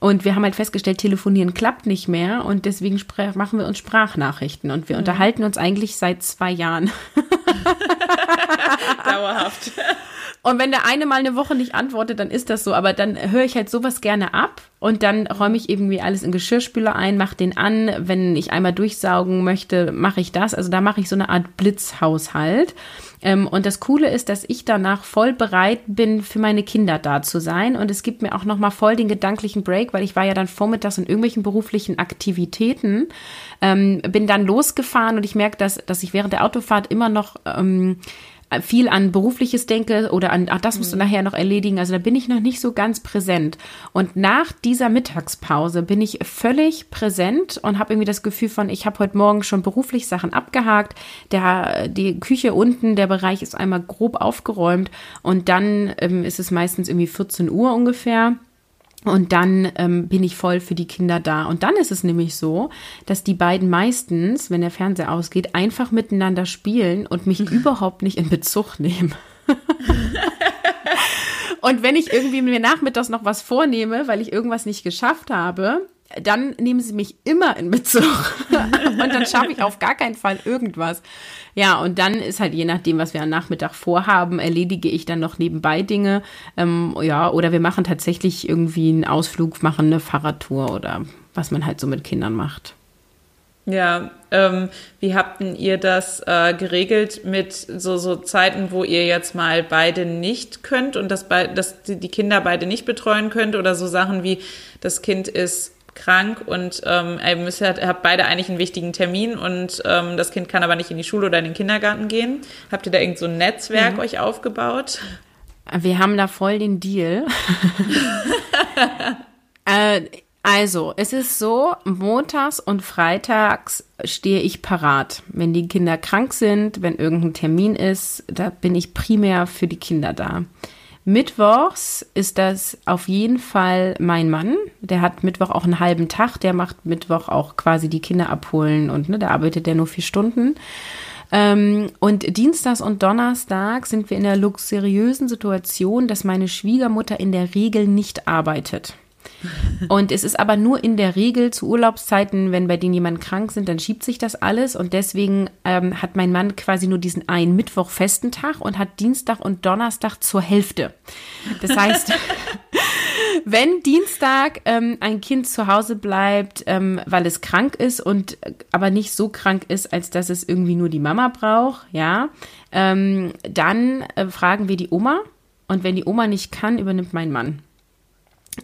Und wir haben halt festgestellt, telefonieren klappt nicht mehr und deswegen machen wir uns Sprachnachrichten und wir mhm. unterhalten uns eigentlich seit zwei Jahren. Dauerhaft. Und wenn der eine mal eine Woche nicht antwortet, dann ist das so. Aber dann höre ich halt sowas gerne ab und dann räume ich irgendwie alles in Geschirrspüler ein, mache den an. Wenn ich einmal durchsaugen möchte, mache ich das. Also da mache ich so eine Art Blitzhaushalt. Ähm, und das Coole ist, dass ich danach voll bereit bin, für meine Kinder da zu sein. Und es gibt mir auch nochmal voll den gedanklichen Break, weil ich war ja dann vormittags in irgendwelchen beruflichen Aktivitäten, ähm, bin dann losgefahren und ich merke, dass, dass ich während der Autofahrt immer noch ähm, viel an berufliches denke oder an, ach, das musst du mhm. nachher noch erledigen. Also da bin ich noch nicht so ganz präsent. Und nach dieser Mittagspause bin ich völlig präsent und habe irgendwie das Gefühl von, ich habe heute Morgen schon beruflich Sachen abgehakt. Der, die Küche unten, der Bereich ist einmal grob aufgeräumt und dann ähm, ist es meistens irgendwie 14 Uhr ungefähr. Und dann ähm, bin ich voll für die Kinder da. Und dann ist es nämlich so, dass die beiden meistens, wenn der Fernseher ausgeht, einfach miteinander spielen und mich überhaupt nicht in Bezug nehmen. und wenn ich irgendwie mir nachmittags noch was vornehme, weil ich irgendwas nicht geschafft habe, dann nehmen sie mich immer in Bezug. und dann schaffe ich auf gar keinen Fall irgendwas. Ja, und dann ist halt je nachdem, was wir am Nachmittag vorhaben, erledige ich dann noch nebenbei Dinge. Ähm, ja, oder wir machen tatsächlich irgendwie einen Ausflug, machen eine Fahrradtour oder was man halt so mit Kindern macht. Ja, ähm, wie habt ihr das äh, geregelt mit so, so Zeiten, wo ihr jetzt mal beide nicht könnt und das bei, dass die Kinder beide nicht betreuen könnt oder so Sachen wie das Kind ist krank und ähm, ihr müsst, habt beide eigentlich einen wichtigen Termin und ähm, das Kind kann aber nicht in die Schule oder in den Kindergarten gehen. Habt ihr da irgend so ein Netzwerk mhm. euch aufgebaut? Wir haben da voll den Deal. äh, also, es ist so, montags und freitags stehe ich parat. Wenn die Kinder krank sind, wenn irgendein Termin ist, da bin ich primär für die Kinder da. Mittwochs ist das auf jeden Fall mein Mann. Der hat Mittwoch auch einen halben Tag. Der macht Mittwoch auch quasi die Kinder abholen und ne, da arbeitet der nur vier Stunden. Ähm, und Dienstags und Donnerstag sind wir in der luxuriösen Situation, dass meine Schwiegermutter in der Regel nicht arbeitet. Und es ist aber nur in der Regel zu Urlaubszeiten, wenn bei denen jemand krank sind, dann schiebt sich das alles. Und deswegen ähm, hat mein Mann quasi nur diesen einen Mittwoch festen Tag und hat Dienstag und Donnerstag zur Hälfte. Das heißt, wenn Dienstag ähm, ein Kind zu Hause bleibt, ähm, weil es krank ist und äh, aber nicht so krank ist, als dass es irgendwie nur die Mama braucht, ja, ähm, dann äh, fragen wir die Oma. Und wenn die Oma nicht kann, übernimmt mein Mann.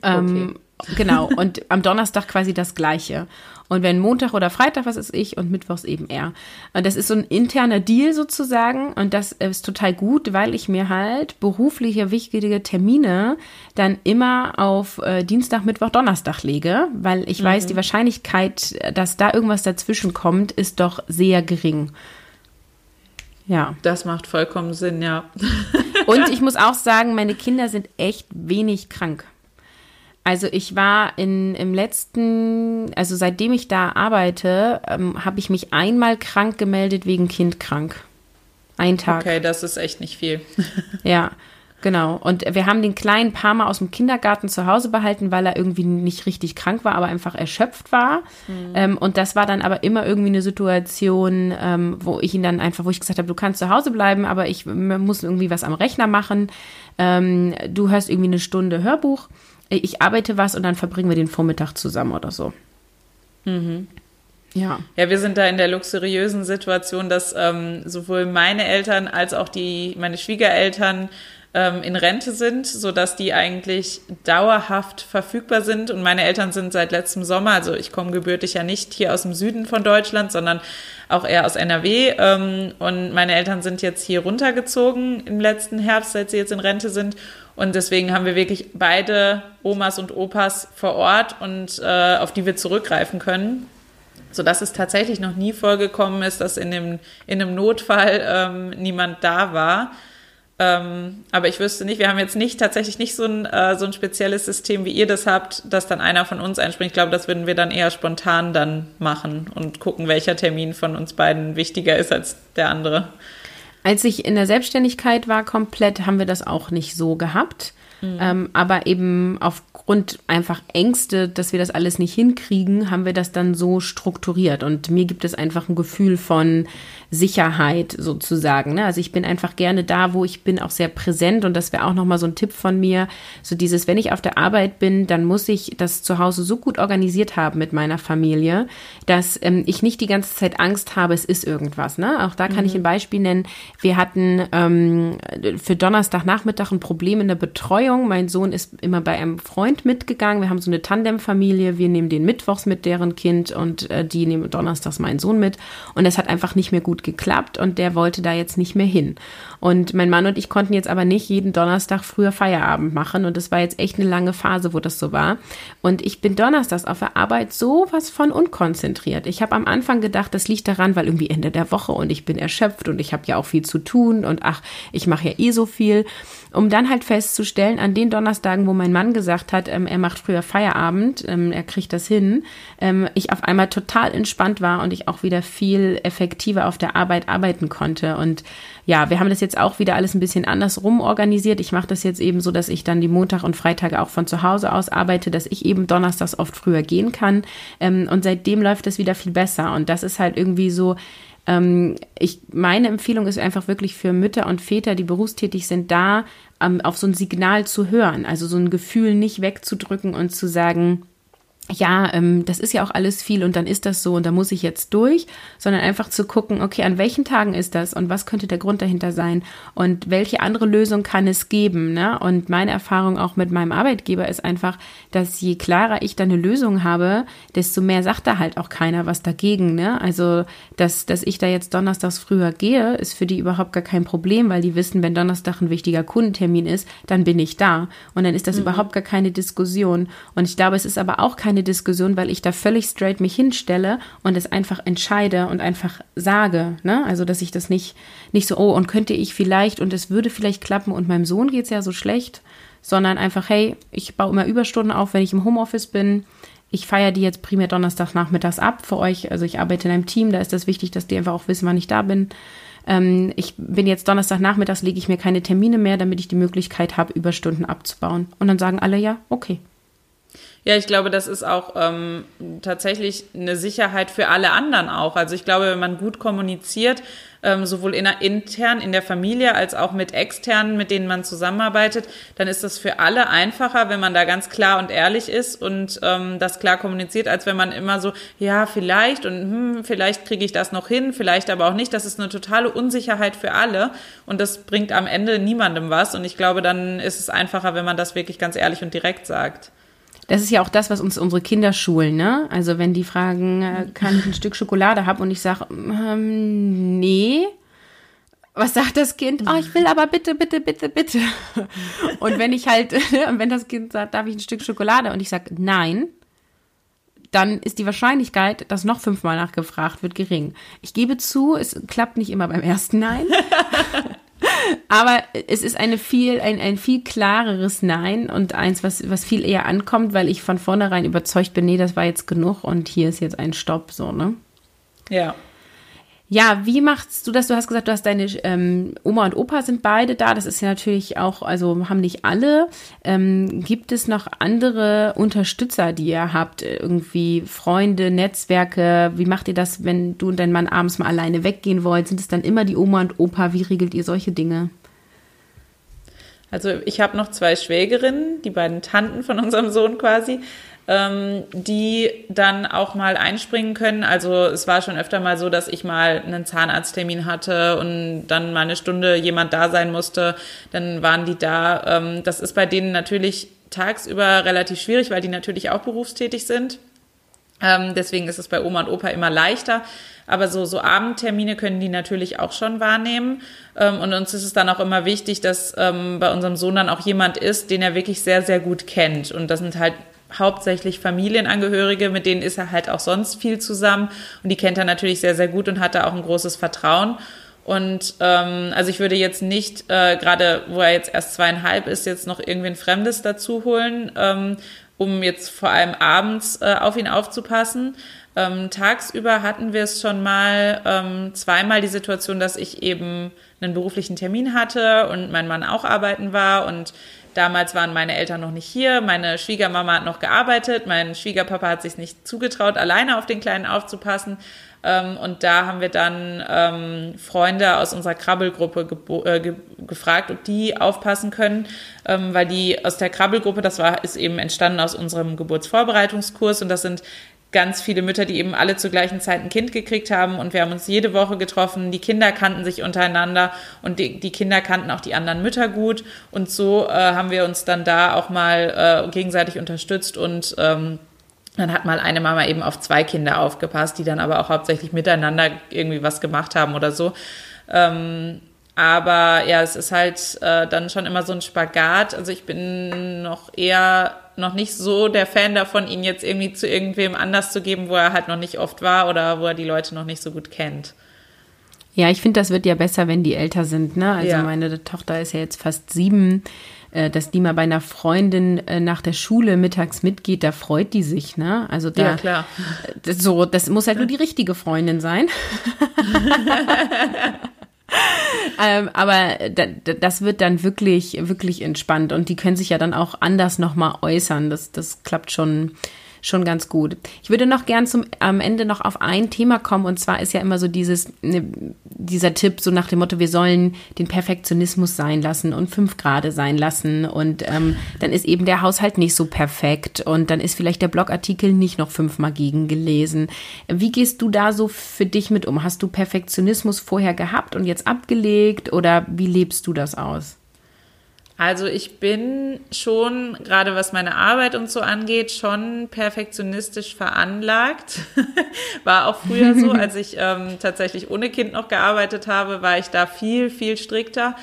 Ähm, okay. Genau, und am Donnerstag quasi das Gleiche. Und wenn Montag oder Freitag, was ist ich, und Mittwochs eben er. Und das ist so ein interner Deal sozusagen. Und das ist total gut, weil ich mir halt berufliche, wichtige Termine dann immer auf äh, Dienstag, Mittwoch, Donnerstag lege, weil ich mhm. weiß, die Wahrscheinlichkeit, dass da irgendwas dazwischen kommt, ist doch sehr gering. Ja. Das macht vollkommen Sinn, ja. Und ich muss auch sagen, meine Kinder sind echt wenig krank. Also ich war in, im letzten, also seitdem ich da arbeite, ähm, habe ich mich einmal krank gemeldet wegen Kind krank. Ein Tag. Okay, das ist echt nicht viel. ja, genau. Und wir haben den kleinen paar Mal aus dem Kindergarten zu Hause behalten, weil er irgendwie nicht richtig krank war, aber einfach erschöpft war. Mhm. Ähm, und das war dann aber immer irgendwie eine Situation, ähm, wo ich ihn dann einfach, wo ich gesagt habe, du kannst zu Hause bleiben, aber ich muss irgendwie was am Rechner machen. Ähm, du hörst irgendwie eine Stunde Hörbuch ich arbeite was und dann verbringen wir den Vormittag zusammen oder so. Mhm. Ja. Ja, wir sind da in der luxuriösen Situation, dass ähm, sowohl meine Eltern als auch die, meine Schwiegereltern ähm, in Rente sind, sodass die eigentlich dauerhaft verfügbar sind. Und meine Eltern sind seit letztem Sommer, also ich komme gebürtig ja nicht hier aus dem Süden von Deutschland, sondern auch eher aus NRW. Ähm, und meine Eltern sind jetzt hier runtergezogen im letzten Herbst, seit sie jetzt in Rente sind. Und deswegen haben wir wirklich beide Omas und Opas vor Ort und äh, auf die wir zurückgreifen können sodass es tatsächlich noch nie vorgekommen ist, dass in, dem, in einem Notfall ähm, niemand da war. Ähm, aber ich wüsste nicht, wir haben jetzt nicht tatsächlich nicht so ein, äh, so ein spezielles System, wie ihr das habt, dass dann einer von uns einspringt. Ich glaube, das würden wir dann eher spontan dann machen und gucken, welcher Termin von uns beiden wichtiger ist als der andere. Als ich in der Selbstständigkeit war komplett, haben wir das auch nicht so gehabt. Mhm. Ähm, aber eben aufgrund einfach Ängste, dass wir das alles nicht hinkriegen, haben wir das dann so strukturiert. Und mir gibt es einfach ein Gefühl von Sicherheit sozusagen. Ne? Also ich bin einfach gerne da, wo ich bin, auch sehr präsent. Und das wäre auch nochmal so ein Tipp von mir. So dieses, wenn ich auf der Arbeit bin, dann muss ich das zu Hause so gut organisiert haben mit meiner Familie, dass ähm, ich nicht die ganze Zeit Angst habe, es ist irgendwas. Ne? Auch da kann mhm. ich ein Beispiel nennen. Wir hatten ähm, für Donnerstagnachmittag ein Problem in der Betreuung. Mein Sohn ist immer bei einem Freund mitgegangen. Wir haben so eine Tandemfamilie. Wir nehmen den Mittwochs mit deren Kind und äh, die nehmen donnerstags meinen Sohn mit. Und es hat einfach nicht mehr gut geklappt und der wollte da jetzt nicht mehr hin. Und mein Mann und ich konnten jetzt aber nicht jeden Donnerstag früher Feierabend machen und es war jetzt echt eine lange Phase, wo das so war. Und ich bin donnerstags auf der Arbeit sowas von unkonzentriert. Ich habe am Anfang gedacht, das liegt daran, weil irgendwie Ende der Woche und ich bin erschöpft und ich habe ja auch viel zu tun und ach, ich mache ja eh so viel um dann halt festzustellen, an den Donnerstagen, wo mein Mann gesagt hat, ähm, er macht früher Feierabend, ähm, er kriegt das hin, ähm, ich auf einmal total entspannt war und ich auch wieder viel effektiver auf der Arbeit arbeiten konnte. Und ja, wir haben das jetzt auch wieder alles ein bisschen andersrum organisiert. Ich mache das jetzt eben so, dass ich dann die Montag und Freitage auch von zu Hause aus arbeite, dass ich eben donnerstags oft früher gehen kann. Ähm, und seitdem läuft es wieder viel besser. Und das ist halt irgendwie so, ähm, ich, meine Empfehlung ist einfach wirklich für Mütter und Väter, die berufstätig sind, da ähm, auf so ein Signal zu hören, also so ein Gefühl nicht wegzudrücken und zu sagen, ja, ähm, das ist ja auch alles viel und dann ist das so und da muss ich jetzt durch, sondern einfach zu gucken, okay, an welchen Tagen ist das und was könnte der Grund dahinter sein und welche andere Lösung kann es geben. Ne? Und meine Erfahrung auch mit meinem Arbeitgeber ist einfach, dass je klarer ich da eine Lösung habe, desto mehr sagt da halt auch keiner was dagegen. Ne? Also, dass, dass ich da jetzt donnerstags früher gehe, ist für die überhaupt gar kein Problem, weil die wissen, wenn Donnerstag ein wichtiger Kundentermin ist, dann bin ich da. Und dann ist das mhm. überhaupt gar keine Diskussion. Und ich glaube, es ist aber auch keine Diskussion, weil ich da völlig straight mich hinstelle und es einfach entscheide und einfach sage. Ne? Also, dass ich das nicht, nicht so, oh, und könnte ich vielleicht und es würde vielleicht klappen und meinem Sohn geht es ja so schlecht, sondern einfach, hey, ich baue immer Überstunden auf, wenn ich im Homeoffice bin. Ich feiere die jetzt primär Donnerstag nachmittags ab für euch. Also ich arbeite in einem Team, da ist das wichtig, dass die einfach auch wissen, wann ich da bin. Ähm, ich bin jetzt Donnerstag nachmittags, lege ich mir keine Termine mehr, damit ich die Möglichkeit habe, Überstunden abzubauen. Und dann sagen alle ja, okay. Ja, ich glaube, das ist auch ähm, tatsächlich eine Sicherheit für alle anderen auch. Also ich glaube, wenn man gut kommuniziert, ähm, sowohl in, intern in der Familie als auch mit externen, mit denen man zusammenarbeitet, dann ist das für alle einfacher, wenn man da ganz klar und ehrlich ist und ähm, das klar kommuniziert, als wenn man immer so, ja, vielleicht und hm, vielleicht kriege ich das noch hin, vielleicht aber auch nicht. Das ist eine totale Unsicherheit für alle und das bringt am Ende niemandem was. Und ich glaube, dann ist es einfacher, wenn man das wirklich ganz ehrlich und direkt sagt. Das ist ja auch das, was uns unsere Kinder schulen, ne? Also wenn die fragen, äh, kann ich ein Stück Schokolade haben und ich sage, ähm, nee. Was sagt das Kind? Oh, ich will aber bitte, bitte, bitte, bitte. Und wenn ich halt, wenn das Kind sagt, darf ich ein Stück Schokolade und ich sage nein, dann ist die Wahrscheinlichkeit, dass noch fünfmal nachgefragt wird, gering. Ich gebe zu, es klappt nicht immer beim ersten Nein. Aber es ist eine viel, ein, ein viel klareres Nein und eins, was, was viel eher ankommt, weil ich von vornherein überzeugt bin, nee, das war jetzt genug und hier ist jetzt ein Stopp, so, ne? Ja. Ja, wie machst du das? Du hast gesagt, du hast deine ähm, Oma und Opa sind beide da. Das ist ja natürlich auch, also haben nicht alle. Ähm, gibt es noch andere Unterstützer, die ihr habt? Irgendwie Freunde, Netzwerke? Wie macht ihr das, wenn du und dein Mann abends mal alleine weggehen wollt? Sind es dann immer die Oma und Opa? Wie regelt ihr solche Dinge? Also ich habe noch zwei Schwägerinnen, die beiden Tanten von unserem Sohn quasi. Ähm, die dann auch mal einspringen können. Also es war schon öfter mal so, dass ich mal einen Zahnarzttermin hatte und dann mal eine Stunde jemand da sein musste. Dann waren die da. Ähm, das ist bei denen natürlich tagsüber relativ schwierig, weil die natürlich auch berufstätig sind. Ähm, deswegen ist es bei Oma und Opa immer leichter. Aber so, so Abendtermine können die natürlich auch schon wahrnehmen. Ähm, und uns ist es dann auch immer wichtig, dass ähm, bei unserem Sohn dann auch jemand ist, den er wirklich sehr, sehr gut kennt. Und das sind halt hauptsächlich Familienangehörige, mit denen ist er halt auch sonst viel zusammen. Und die kennt er natürlich sehr, sehr gut und hat da auch ein großes Vertrauen. Und ähm, also ich würde jetzt nicht, äh, gerade wo er jetzt erst zweieinhalb ist, jetzt noch irgendwen Fremdes dazu holen, ähm, um jetzt vor allem abends äh, auf ihn aufzupassen. Ähm, tagsüber hatten wir es schon mal ähm, zweimal die Situation, dass ich eben einen beruflichen Termin hatte und mein Mann auch arbeiten war und Damals waren meine Eltern noch nicht hier, meine Schwiegermama hat noch gearbeitet, mein Schwiegerpapa hat sich nicht zugetraut, alleine auf den Kleinen aufzupassen. Ähm, und da haben wir dann ähm, Freunde aus unserer Krabbelgruppe äh, ge gefragt, ob die aufpassen können, ähm, weil die aus der Krabbelgruppe, das war, ist eben entstanden aus unserem Geburtsvorbereitungskurs und das sind ganz viele Mütter, die eben alle zur gleichen Zeit ein Kind gekriegt haben und wir haben uns jede Woche getroffen. Die Kinder kannten sich untereinander und die, die Kinder kannten auch die anderen Mütter gut und so äh, haben wir uns dann da auch mal äh, gegenseitig unterstützt und ähm, dann hat mal eine Mama eben auf zwei Kinder aufgepasst, die dann aber auch hauptsächlich miteinander irgendwie was gemacht haben oder so. Ähm, aber ja, es ist halt äh, dann schon immer so ein Spagat. Also ich bin noch eher noch nicht so der Fan davon, ihn jetzt irgendwie zu irgendwem anders zu geben, wo er halt noch nicht oft war oder wo er die Leute noch nicht so gut kennt. Ja, ich finde, das wird ja besser, wenn die älter sind. Ne? Also ja. meine Tochter ist ja jetzt fast sieben. Äh, dass die mal bei einer Freundin äh, nach der Schule mittags mitgeht, da freut die sich, ne? Also da, ja, klar. Das, so, das muss halt nur die richtige Freundin sein. ähm, aber das wird dann wirklich, wirklich entspannt und die können sich ja dann auch anders nochmal äußern. Das, das klappt schon, schon ganz gut. Ich würde noch gern zum am Ende noch auf ein Thema kommen und zwar ist ja immer so dieses ne, dieser Tipp so nach dem Motto, wir sollen den Perfektionismus sein lassen und fünf Grade sein lassen und ähm, dann ist eben der Haushalt nicht so perfekt und dann ist vielleicht der Blogartikel nicht noch fünfmal gegengelesen. Wie gehst du da so für dich mit um? Hast du Perfektionismus vorher gehabt und jetzt abgelegt oder wie lebst du das aus? Also ich bin schon, gerade was meine Arbeit und so angeht, schon perfektionistisch veranlagt. war auch früher so, als ich ähm, tatsächlich ohne Kind noch gearbeitet habe, war ich da viel, viel strikter.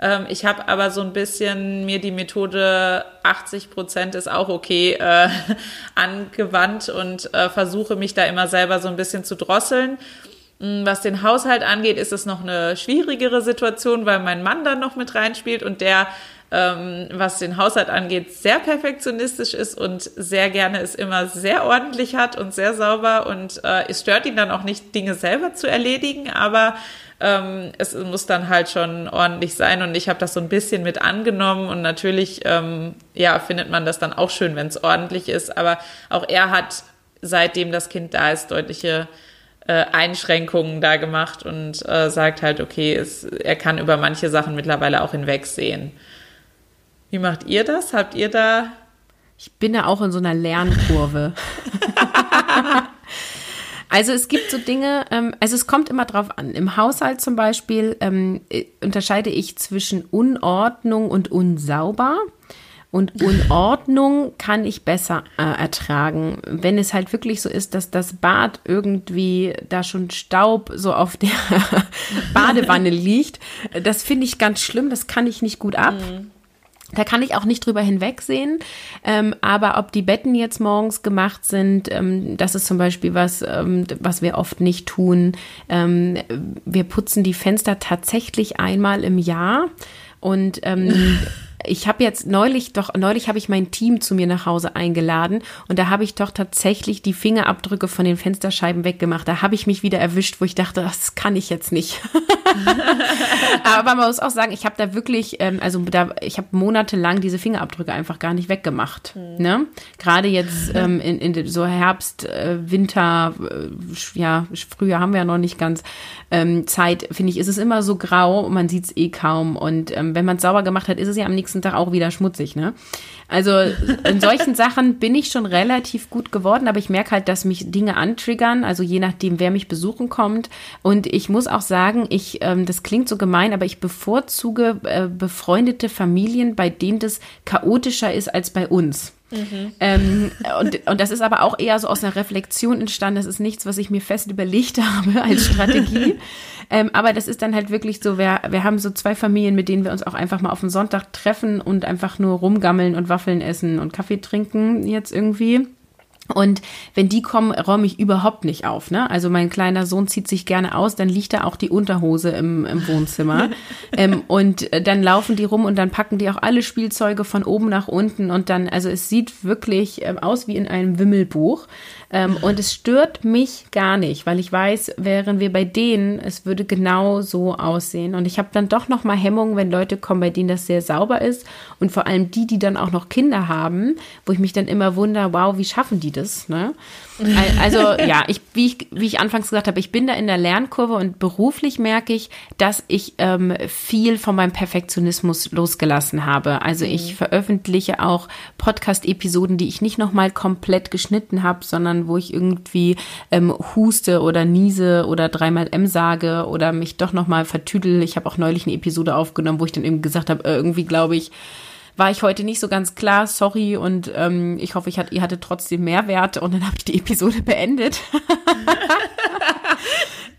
Ähm, ich habe aber so ein bisschen mir die Methode 80 Prozent ist auch okay äh, angewandt und äh, versuche mich da immer selber so ein bisschen zu drosseln. Hm, was den Haushalt angeht, ist es noch eine schwierigere Situation, weil mein Mann dann noch mit reinspielt und der ähm, was den Haushalt angeht, sehr perfektionistisch ist und sehr gerne es immer sehr ordentlich hat und sehr sauber. Und äh, es stört ihn dann auch nicht, Dinge selber zu erledigen, aber ähm, es muss dann halt schon ordentlich sein. Und ich habe das so ein bisschen mit angenommen und natürlich, ähm, ja, findet man das dann auch schön, wenn es ordentlich ist. Aber auch er hat, seitdem das Kind da ist, deutliche äh, Einschränkungen da gemacht und äh, sagt halt, okay, es, er kann über manche Sachen mittlerweile auch hinwegsehen. Wie macht ihr das? Habt ihr da? Ich bin da auch in so einer Lernkurve. also es gibt so Dinge, ähm, also es kommt immer drauf an. Im Haushalt zum Beispiel ähm, äh, unterscheide ich zwischen Unordnung und unsauber. Und Unordnung kann ich besser äh, ertragen. Wenn es halt wirklich so ist, dass das Bad irgendwie da schon Staub so auf der Badewanne liegt, das finde ich ganz schlimm, das kann ich nicht gut ab. Mhm. Da kann ich auch nicht drüber hinwegsehen. Ähm, aber ob die Betten jetzt morgens gemacht sind, ähm, das ist zum Beispiel was, ähm, was wir oft nicht tun. Ähm, wir putzen die Fenster tatsächlich einmal im Jahr. Und ähm, ich habe jetzt neulich doch, neulich habe ich mein Team zu mir nach Hause eingeladen und da habe ich doch tatsächlich die Fingerabdrücke von den Fensterscheiben weggemacht. Da habe ich mich wieder erwischt, wo ich dachte, das kann ich jetzt nicht. Aber man muss auch sagen, ich habe da wirklich, ähm, also da, ich habe monatelang diese Fingerabdrücke einfach gar nicht weggemacht. Mhm. Ne? Gerade jetzt ähm, in, in so Herbst, äh, Winter, äh, ja, Frühjahr haben wir ja noch nicht ganz ähm, Zeit, finde ich, ist es immer so grau, man sieht es eh kaum. Und ähm, wenn man es sauber gemacht hat, ist es ja am nächsten nächsten Tag auch wieder schmutzig, ne? Also in solchen Sachen bin ich schon relativ gut geworden, aber ich merke halt, dass mich Dinge antriggern, also je nachdem, wer mich besuchen kommt. Und ich muss auch sagen, ich, ähm, das klingt so gemein, aber ich bevorzuge äh, befreundete Familien, bei denen das chaotischer ist als bei uns. Mhm. Ähm, und, und das ist aber auch eher so aus einer Reflexion entstanden. Das ist nichts, was ich mir fest überlegt habe als Strategie. ähm, aber das ist dann halt wirklich so, wir, wir haben so zwei Familien, mit denen wir uns auch einfach mal auf den Sonntag treffen und einfach nur rumgammeln und Waffeln essen und Kaffee trinken jetzt irgendwie. Und wenn die kommen, räume ich überhaupt nicht auf. Ne? Also mein kleiner Sohn zieht sich gerne aus, dann liegt da auch die Unterhose im, im Wohnzimmer. ähm, und äh, dann laufen die rum und dann packen die auch alle Spielzeuge von oben nach unten. Und dann, also es sieht wirklich ähm, aus wie in einem Wimmelbuch. Ähm, und es stört mich gar nicht, weil ich weiß, wären wir bei denen, es würde genau so aussehen. Und ich habe dann doch noch mal Hemmungen, wenn Leute kommen, bei denen das sehr sauber ist. Und vor allem die, die dann auch noch Kinder haben, wo ich mich dann immer wundere, wow, wie schaffen die das? Ne? Also ja, ich, wie, ich, wie ich anfangs gesagt habe, ich bin da in der Lernkurve und beruflich merke ich, dass ich ähm, viel von meinem Perfektionismus losgelassen habe. Also ich mhm. veröffentliche auch Podcast-Episoden, die ich nicht nochmal komplett geschnitten habe, sondern wo ich irgendwie ähm, huste oder niese oder dreimal M sage oder mich doch nochmal vertüdel. Ich habe auch neulich eine Episode aufgenommen, wo ich dann eben gesagt habe, äh, irgendwie glaube ich, war ich heute nicht so ganz klar, sorry und ähm, ich hoffe, ich hat, ihr hattet trotzdem Mehrwert und dann habe ich die Episode beendet.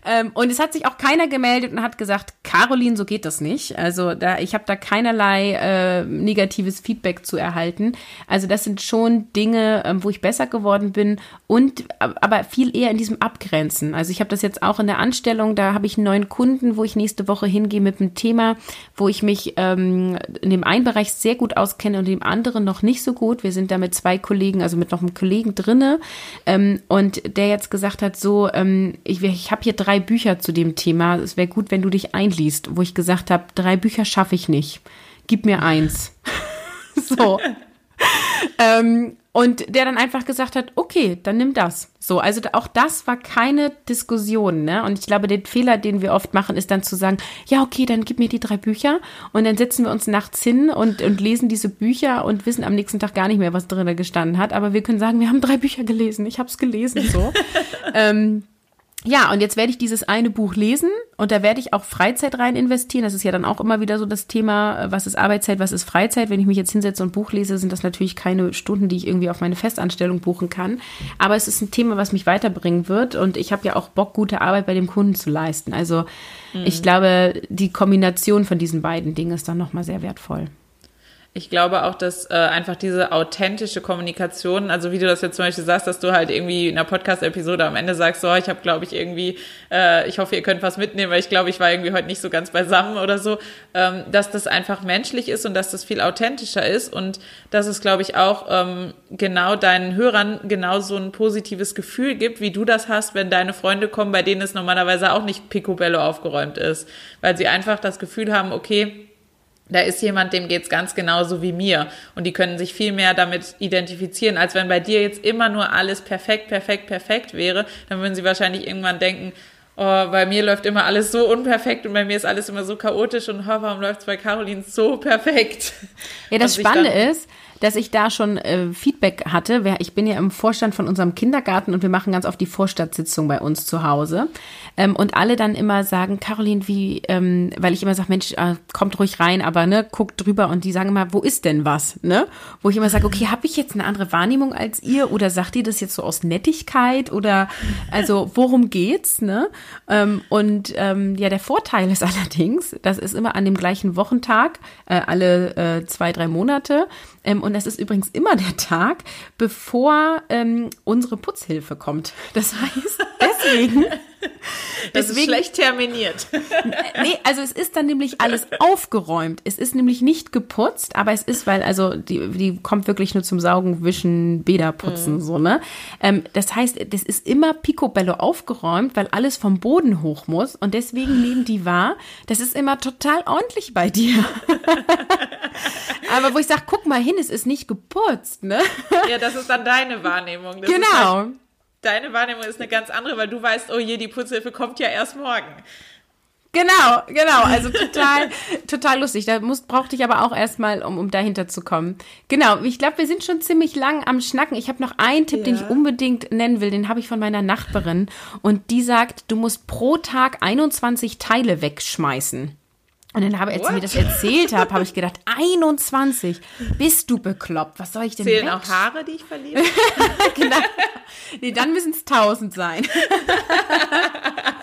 Ähm, und es hat sich auch keiner gemeldet und hat gesagt, Caroline, so geht das nicht. Also da, ich habe da keinerlei äh, negatives Feedback zu erhalten. Also das sind schon Dinge, ähm, wo ich besser geworden bin und aber viel eher in diesem Abgrenzen. Also ich habe das jetzt auch in der Anstellung, da habe ich einen neuen Kunden, wo ich nächste Woche hingehe mit einem Thema, wo ich mich ähm, in dem einen Bereich sehr gut auskenne und dem anderen noch nicht so gut. Wir sind da mit zwei Kollegen, also mit noch einem Kollegen drinne ähm, und der jetzt gesagt hat, so, ähm, ich, ich habe hier drei drei Bücher zu dem Thema. Es wäre gut, wenn du dich einliest, wo ich gesagt habe, drei Bücher schaffe ich nicht. Gib mir eins. so. ähm, und der dann einfach gesagt hat, okay, dann nimm das. So, also auch das war keine Diskussion, ne? Und ich glaube, den Fehler, den wir oft machen, ist dann zu sagen, ja, okay, dann gib mir die drei Bücher und dann setzen wir uns nachts hin und, und lesen diese Bücher und wissen am nächsten Tag gar nicht mehr, was drin gestanden hat. Aber wir können sagen, wir haben drei Bücher gelesen, ich habe es gelesen, so. ähm, ja, und jetzt werde ich dieses eine Buch lesen und da werde ich auch Freizeit rein investieren. Das ist ja dann auch immer wieder so das Thema, was ist Arbeitszeit, was ist Freizeit. Wenn ich mich jetzt hinsetze und Buch lese, sind das natürlich keine Stunden, die ich irgendwie auf meine Festanstellung buchen kann. Aber es ist ein Thema, was mich weiterbringen wird und ich habe ja auch Bock, gute Arbeit bei dem Kunden zu leisten. Also mhm. ich glaube, die Kombination von diesen beiden Dingen ist dann nochmal sehr wertvoll. Ich glaube auch, dass äh, einfach diese authentische Kommunikation, also wie du das jetzt zum Beispiel sagst, dass du halt irgendwie in einer Podcast-Episode am Ende sagst, so, ich habe, glaube ich, irgendwie, äh, ich hoffe, ihr könnt was mitnehmen, weil ich glaube, ich war irgendwie heute nicht so ganz beisammen oder so, ähm, dass das einfach menschlich ist und dass das viel authentischer ist und dass es, glaube ich, auch ähm, genau deinen Hörern genau so ein positives Gefühl gibt, wie du das hast, wenn deine Freunde kommen, bei denen es normalerweise auch nicht picobello aufgeräumt ist, weil sie einfach das Gefühl haben, okay, da ist jemand, dem geht's ganz genauso wie mir. Und die können sich viel mehr damit identifizieren, als wenn bei dir jetzt immer nur alles perfekt, perfekt, perfekt wäre. Dann würden sie wahrscheinlich irgendwann denken, oh, bei mir läuft immer alles so unperfekt und bei mir ist alles immer so chaotisch und oh, warum läuft's bei Caroline so perfekt? Ja, das Spannende ist, dass ich da schon äh, Feedback hatte. Ich bin ja im Vorstand von unserem Kindergarten und wir machen ganz oft die Vorstadtsitzung bei uns zu Hause. Ähm, und alle dann immer sagen, Caroline, wie, ähm, weil ich immer sage, Mensch, äh, kommt ruhig rein, aber ne, guckt drüber und die sagen immer, wo ist denn was? Ne? Wo ich immer sage, okay, habe ich jetzt eine andere Wahrnehmung als ihr oder sagt ihr das jetzt so aus Nettigkeit oder also worum geht's? Ne? Ähm, und ähm, ja, der Vorteil ist allerdings, das ist immer an dem gleichen Wochentag, äh, alle äh, zwei, drei Monate. Ähm, und das ist übrigens immer der Tag, bevor ähm, unsere Putzhilfe kommt. Das heißt, deswegen. Das deswegen, ist schlecht terminiert. nee, also es ist dann nämlich alles aufgeräumt. Es ist nämlich nicht geputzt, aber es ist, weil, also die, die kommt wirklich nur zum Saugen, Wischen, Bäder putzen, mhm. so, ne? Ähm, das heißt, das ist immer picobello aufgeräumt, weil alles vom Boden hoch muss. Und deswegen nehmen die wahr, das ist immer total ordentlich bei dir. aber wo ich sage, guck mal hin, es ist nicht geputzt, ne? Ja, das ist dann deine Wahrnehmung. Das genau. Halt deine Wahrnehmung ist eine ganz andere, weil du weißt, oh je, die Putzhilfe kommt ja erst morgen. Genau, genau. Also total, total lustig. Da muss, brauchte ich aber auch erstmal, um, um dahinter zu kommen. Genau. Ich glaube, wir sind schon ziemlich lang am Schnacken. Ich habe noch einen Tipp, ja. den ich unbedingt nennen will. Den habe ich von meiner Nachbarin. Und die sagt, du musst pro Tag 21 Teile wegschmeißen. Und dann habe, als sie mir das erzählt hat, habe ich gedacht, 21, bist du bekloppt? Was soll ich denn Zählen auch Haare, die ich verliere? genau. Nee, dann müssen es 1000 sein.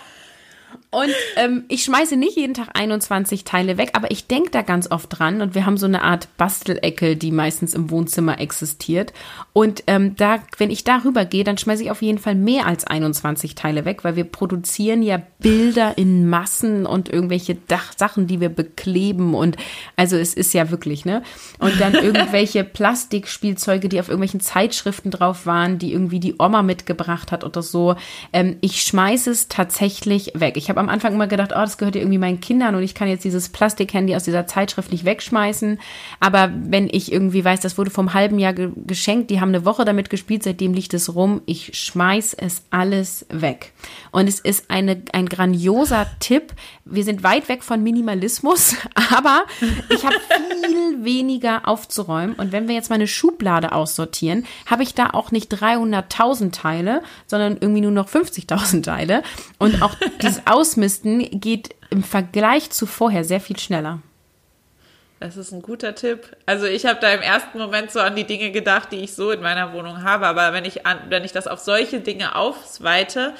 Und ähm, ich schmeiße nicht jeden Tag 21 Teile weg, aber ich denke da ganz oft dran und wir haben so eine Art Bastelecke, die meistens im Wohnzimmer existiert. Und ähm, da, wenn ich darüber gehe, dann schmeiße ich auf jeden Fall mehr als 21 Teile weg, weil wir produzieren ja Bilder in Massen und irgendwelche Dach Sachen, die wir bekleben und also es ist ja wirklich, ne? Und dann irgendwelche Plastikspielzeuge, die auf irgendwelchen Zeitschriften drauf waren, die irgendwie die Oma mitgebracht hat oder so. Ähm, ich schmeiße es tatsächlich weg. Ich habe am Anfang immer gedacht, oh, das gehört ja irgendwie meinen Kindern und ich kann jetzt dieses Plastikhandy aus dieser Zeitschrift nicht wegschmeißen. Aber wenn ich irgendwie weiß, das wurde vom halben Jahr ge geschenkt, die haben eine Woche damit gespielt, seitdem liegt es rum, ich schmeiß es alles weg. Und es ist eine, ein grandioser Tipp. Wir sind weit weg von Minimalismus, aber ich habe viel weniger aufzuräumen. Und wenn wir jetzt meine Schublade aussortieren, habe ich da auch nicht 300.000 Teile, sondern irgendwie nur noch 50.000 Teile. Und auch dieses Aus Ausmisten geht im Vergleich zu vorher sehr viel schneller. Das ist ein guter Tipp. Also ich habe da im ersten Moment so an die Dinge gedacht, die ich so in meiner Wohnung habe. Aber wenn ich an, wenn ich das auf solche Dinge ausweite,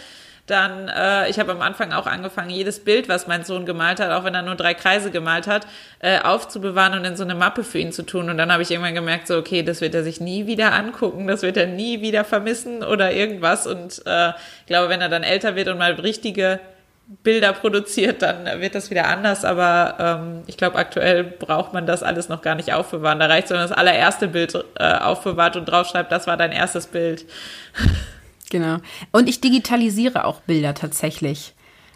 dann, äh, ich habe am Anfang auch angefangen, jedes Bild, was mein Sohn gemalt hat, auch wenn er nur drei Kreise gemalt hat, äh, aufzubewahren und in so eine Mappe für ihn zu tun. Und dann habe ich irgendwann gemerkt, so, okay, das wird er sich nie wieder angucken, das wird er nie wieder vermissen oder irgendwas. Und äh, ich glaube, wenn er dann älter wird und mal richtige Bilder produziert, dann wird das wieder anders. Aber ähm, ich glaube, aktuell braucht man das alles noch gar nicht aufbewahren. Da reicht es, wenn man das allererste Bild äh, aufbewahrt und draufschreibt, das war dein erstes Bild. Genau. Und ich digitalisiere auch Bilder tatsächlich.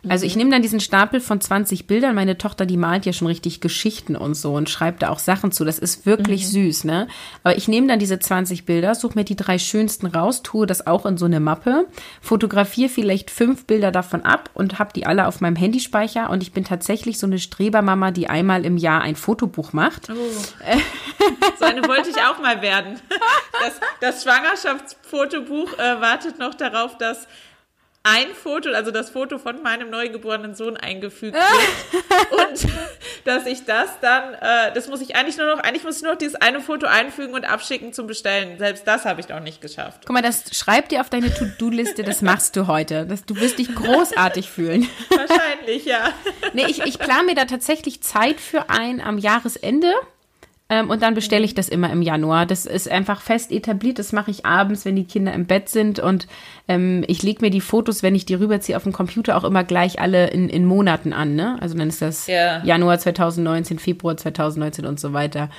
Also ich nehme dann diesen Stapel von 20 Bildern. Meine Tochter, die malt ja schon richtig Geschichten und so und schreibt da auch Sachen zu. Das ist wirklich mhm. süß, ne? Aber ich nehme dann diese 20 Bilder, suche mir die drei schönsten raus, tue das auch in so eine Mappe, fotografiere vielleicht fünf Bilder davon ab und habe die alle auf meinem Handyspeicher. Und ich bin tatsächlich so eine Strebermama, die einmal im Jahr ein Fotobuch macht. Oh. so eine wollte ich auch mal werden. Das, das Schwangerschaftsfotobuch äh, wartet noch darauf, dass ein Foto, also das Foto von meinem neugeborenen Sohn eingefügt wird und dass ich das dann, äh, das muss ich eigentlich nur noch, eigentlich muss ich nur noch dieses eine Foto einfügen und abschicken zum Bestellen. Selbst das habe ich noch nicht geschafft. Guck mal, das schreib dir auf deine To-Do-Liste, das machst du heute. Das, du wirst dich großartig fühlen. Wahrscheinlich, ja. Nee, ich, ich plane mir da tatsächlich Zeit für ein am Jahresende. Ähm, und dann bestelle ich das immer im Januar. Das ist einfach fest etabliert. Das mache ich abends, wenn die Kinder im Bett sind. Und ähm, ich lege mir die Fotos, wenn ich die rüberziehe, auf dem Computer auch immer gleich alle in, in Monaten an. Ne? Also dann ist das yeah. Januar 2019, Februar 2019 und so weiter.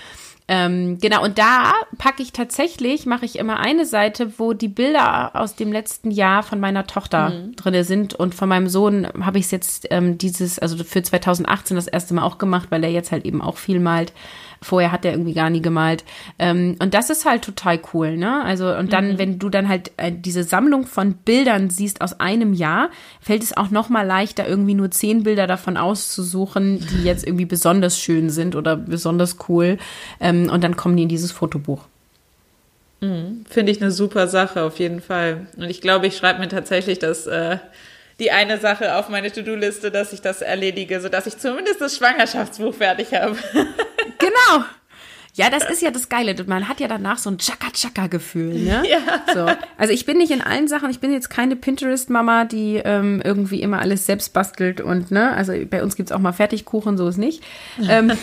Ähm, genau, und da packe ich tatsächlich, mache ich immer eine Seite, wo die Bilder aus dem letzten Jahr von meiner Tochter mhm. drinne sind. Und von meinem Sohn habe ich es jetzt ähm, dieses, also für 2018 das erste Mal auch gemacht, weil er jetzt halt eben auch viel malt. Vorher hat er irgendwie gar nie gemalt. Ähm, und das ist halt total cool, ne? Also, und dann, mhm. wenn du dann halt äh, diese Sammlung von Bildern siehst aus einem Jahr, fällt es auch noch mal leichter, irgendwie nur zehn Bilder davon auszusuchen, die jetzt irgendwie besonders schön sind oder besonders cool. Ähm, und dann kommen die in dieses Fotobuch. Mhm. Finde ich eine super Sache, auf jeden Fall. Und ich glaube, ich schreibe mir tatsächlich das. Äh die eine Sache auf meine To-Do-Liste, dass ich das erledige, sodass ich zumindest das Schwangerschaftsbuch fertig habe. genau. Ja, das ist ja das Geile. Man hat ja danach so ein Chaka-Chaka-Gefühl, ne? Ja. So. Also ich bin nicht in allen Sachen, ich bin jetzt keine Pinterest-Mama, die ähm, irgendwie immer alles selbst bastelt und, ne? Also bei uns gibt's auch mal Fertigkuchen, so ist nicht. ähm,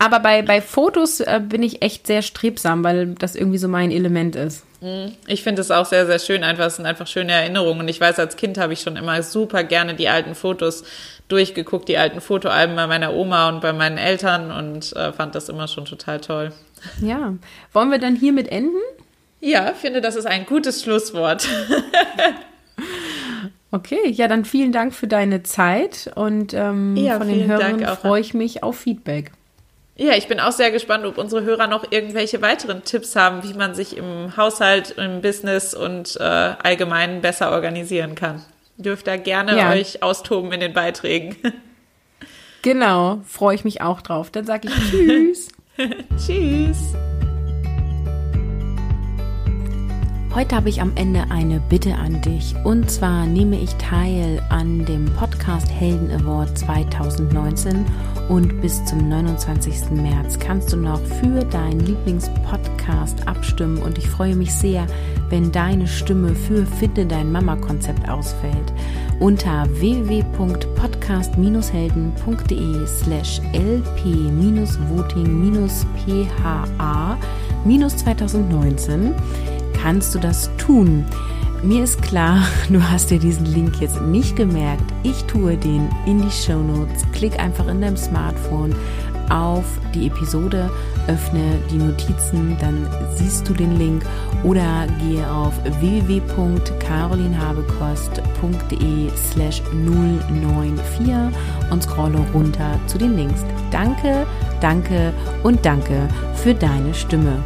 aber bei, bei Fotos äh, bin ich echt sehr strebsam, weil das irgendwie so mein Element ist. Mhm. Ich finde es auch sehr, sehr schön. Einfach, es sind einfach schöne Erinnerungen. Und ich weiß, als Kind habe ich schon immer super gerne die alten Fotos durchgeguckt, die alten Fotoalben bei meiner Oma und bei meinen Eltern und äh, fand das immer schon total toll. Ja. Wollen wir dann hiermit enden? Ja, finde, das ist ein gutes Schlusswort. okay, ja, dann vielen Dank für deine Zeit und ähm, ja, von den Hörern freue ich mich auf Feedback. Ja, ich bin auch sehr gespannt, ob unsere Hörer noch irgendwelche weiteren Tipps haben, wie man sich im Haushalt, im Business und äh, allgemein besser organisieren kann. Dürft da gerne ja. euch austoben in den Beiträgen. Genau, freue ich mich auch drauf. Dann sage ich Tschüss. Tschüss. Heute habe ich am Ende eine Bitte an dich. Und zwar nehme ich teil an dem Podcast Helden Award 2019 und bis zum 29. März kannst du noch für deinen Lieblingspodcast abstimmen und ich freue mich sehr, wenn deine Stimme für Finde dein Mama Konzept ausfällt. Unter www.podcast-helden.de slash lp-voting-pha-2019 kannst du das tun. Mir ist klar, du hast dir diesen Link jetzt nicht gemerkt. Ich tue den in die Show Notes. Klick einfach in deinem Smartphone auf die Episode, öffne die Notizen, dann siehst du den Link oder gehe auf www.carolinhabekost.de slash 094 und scrolle runter zu den Links. Danke, danke und danke für deine Stimme.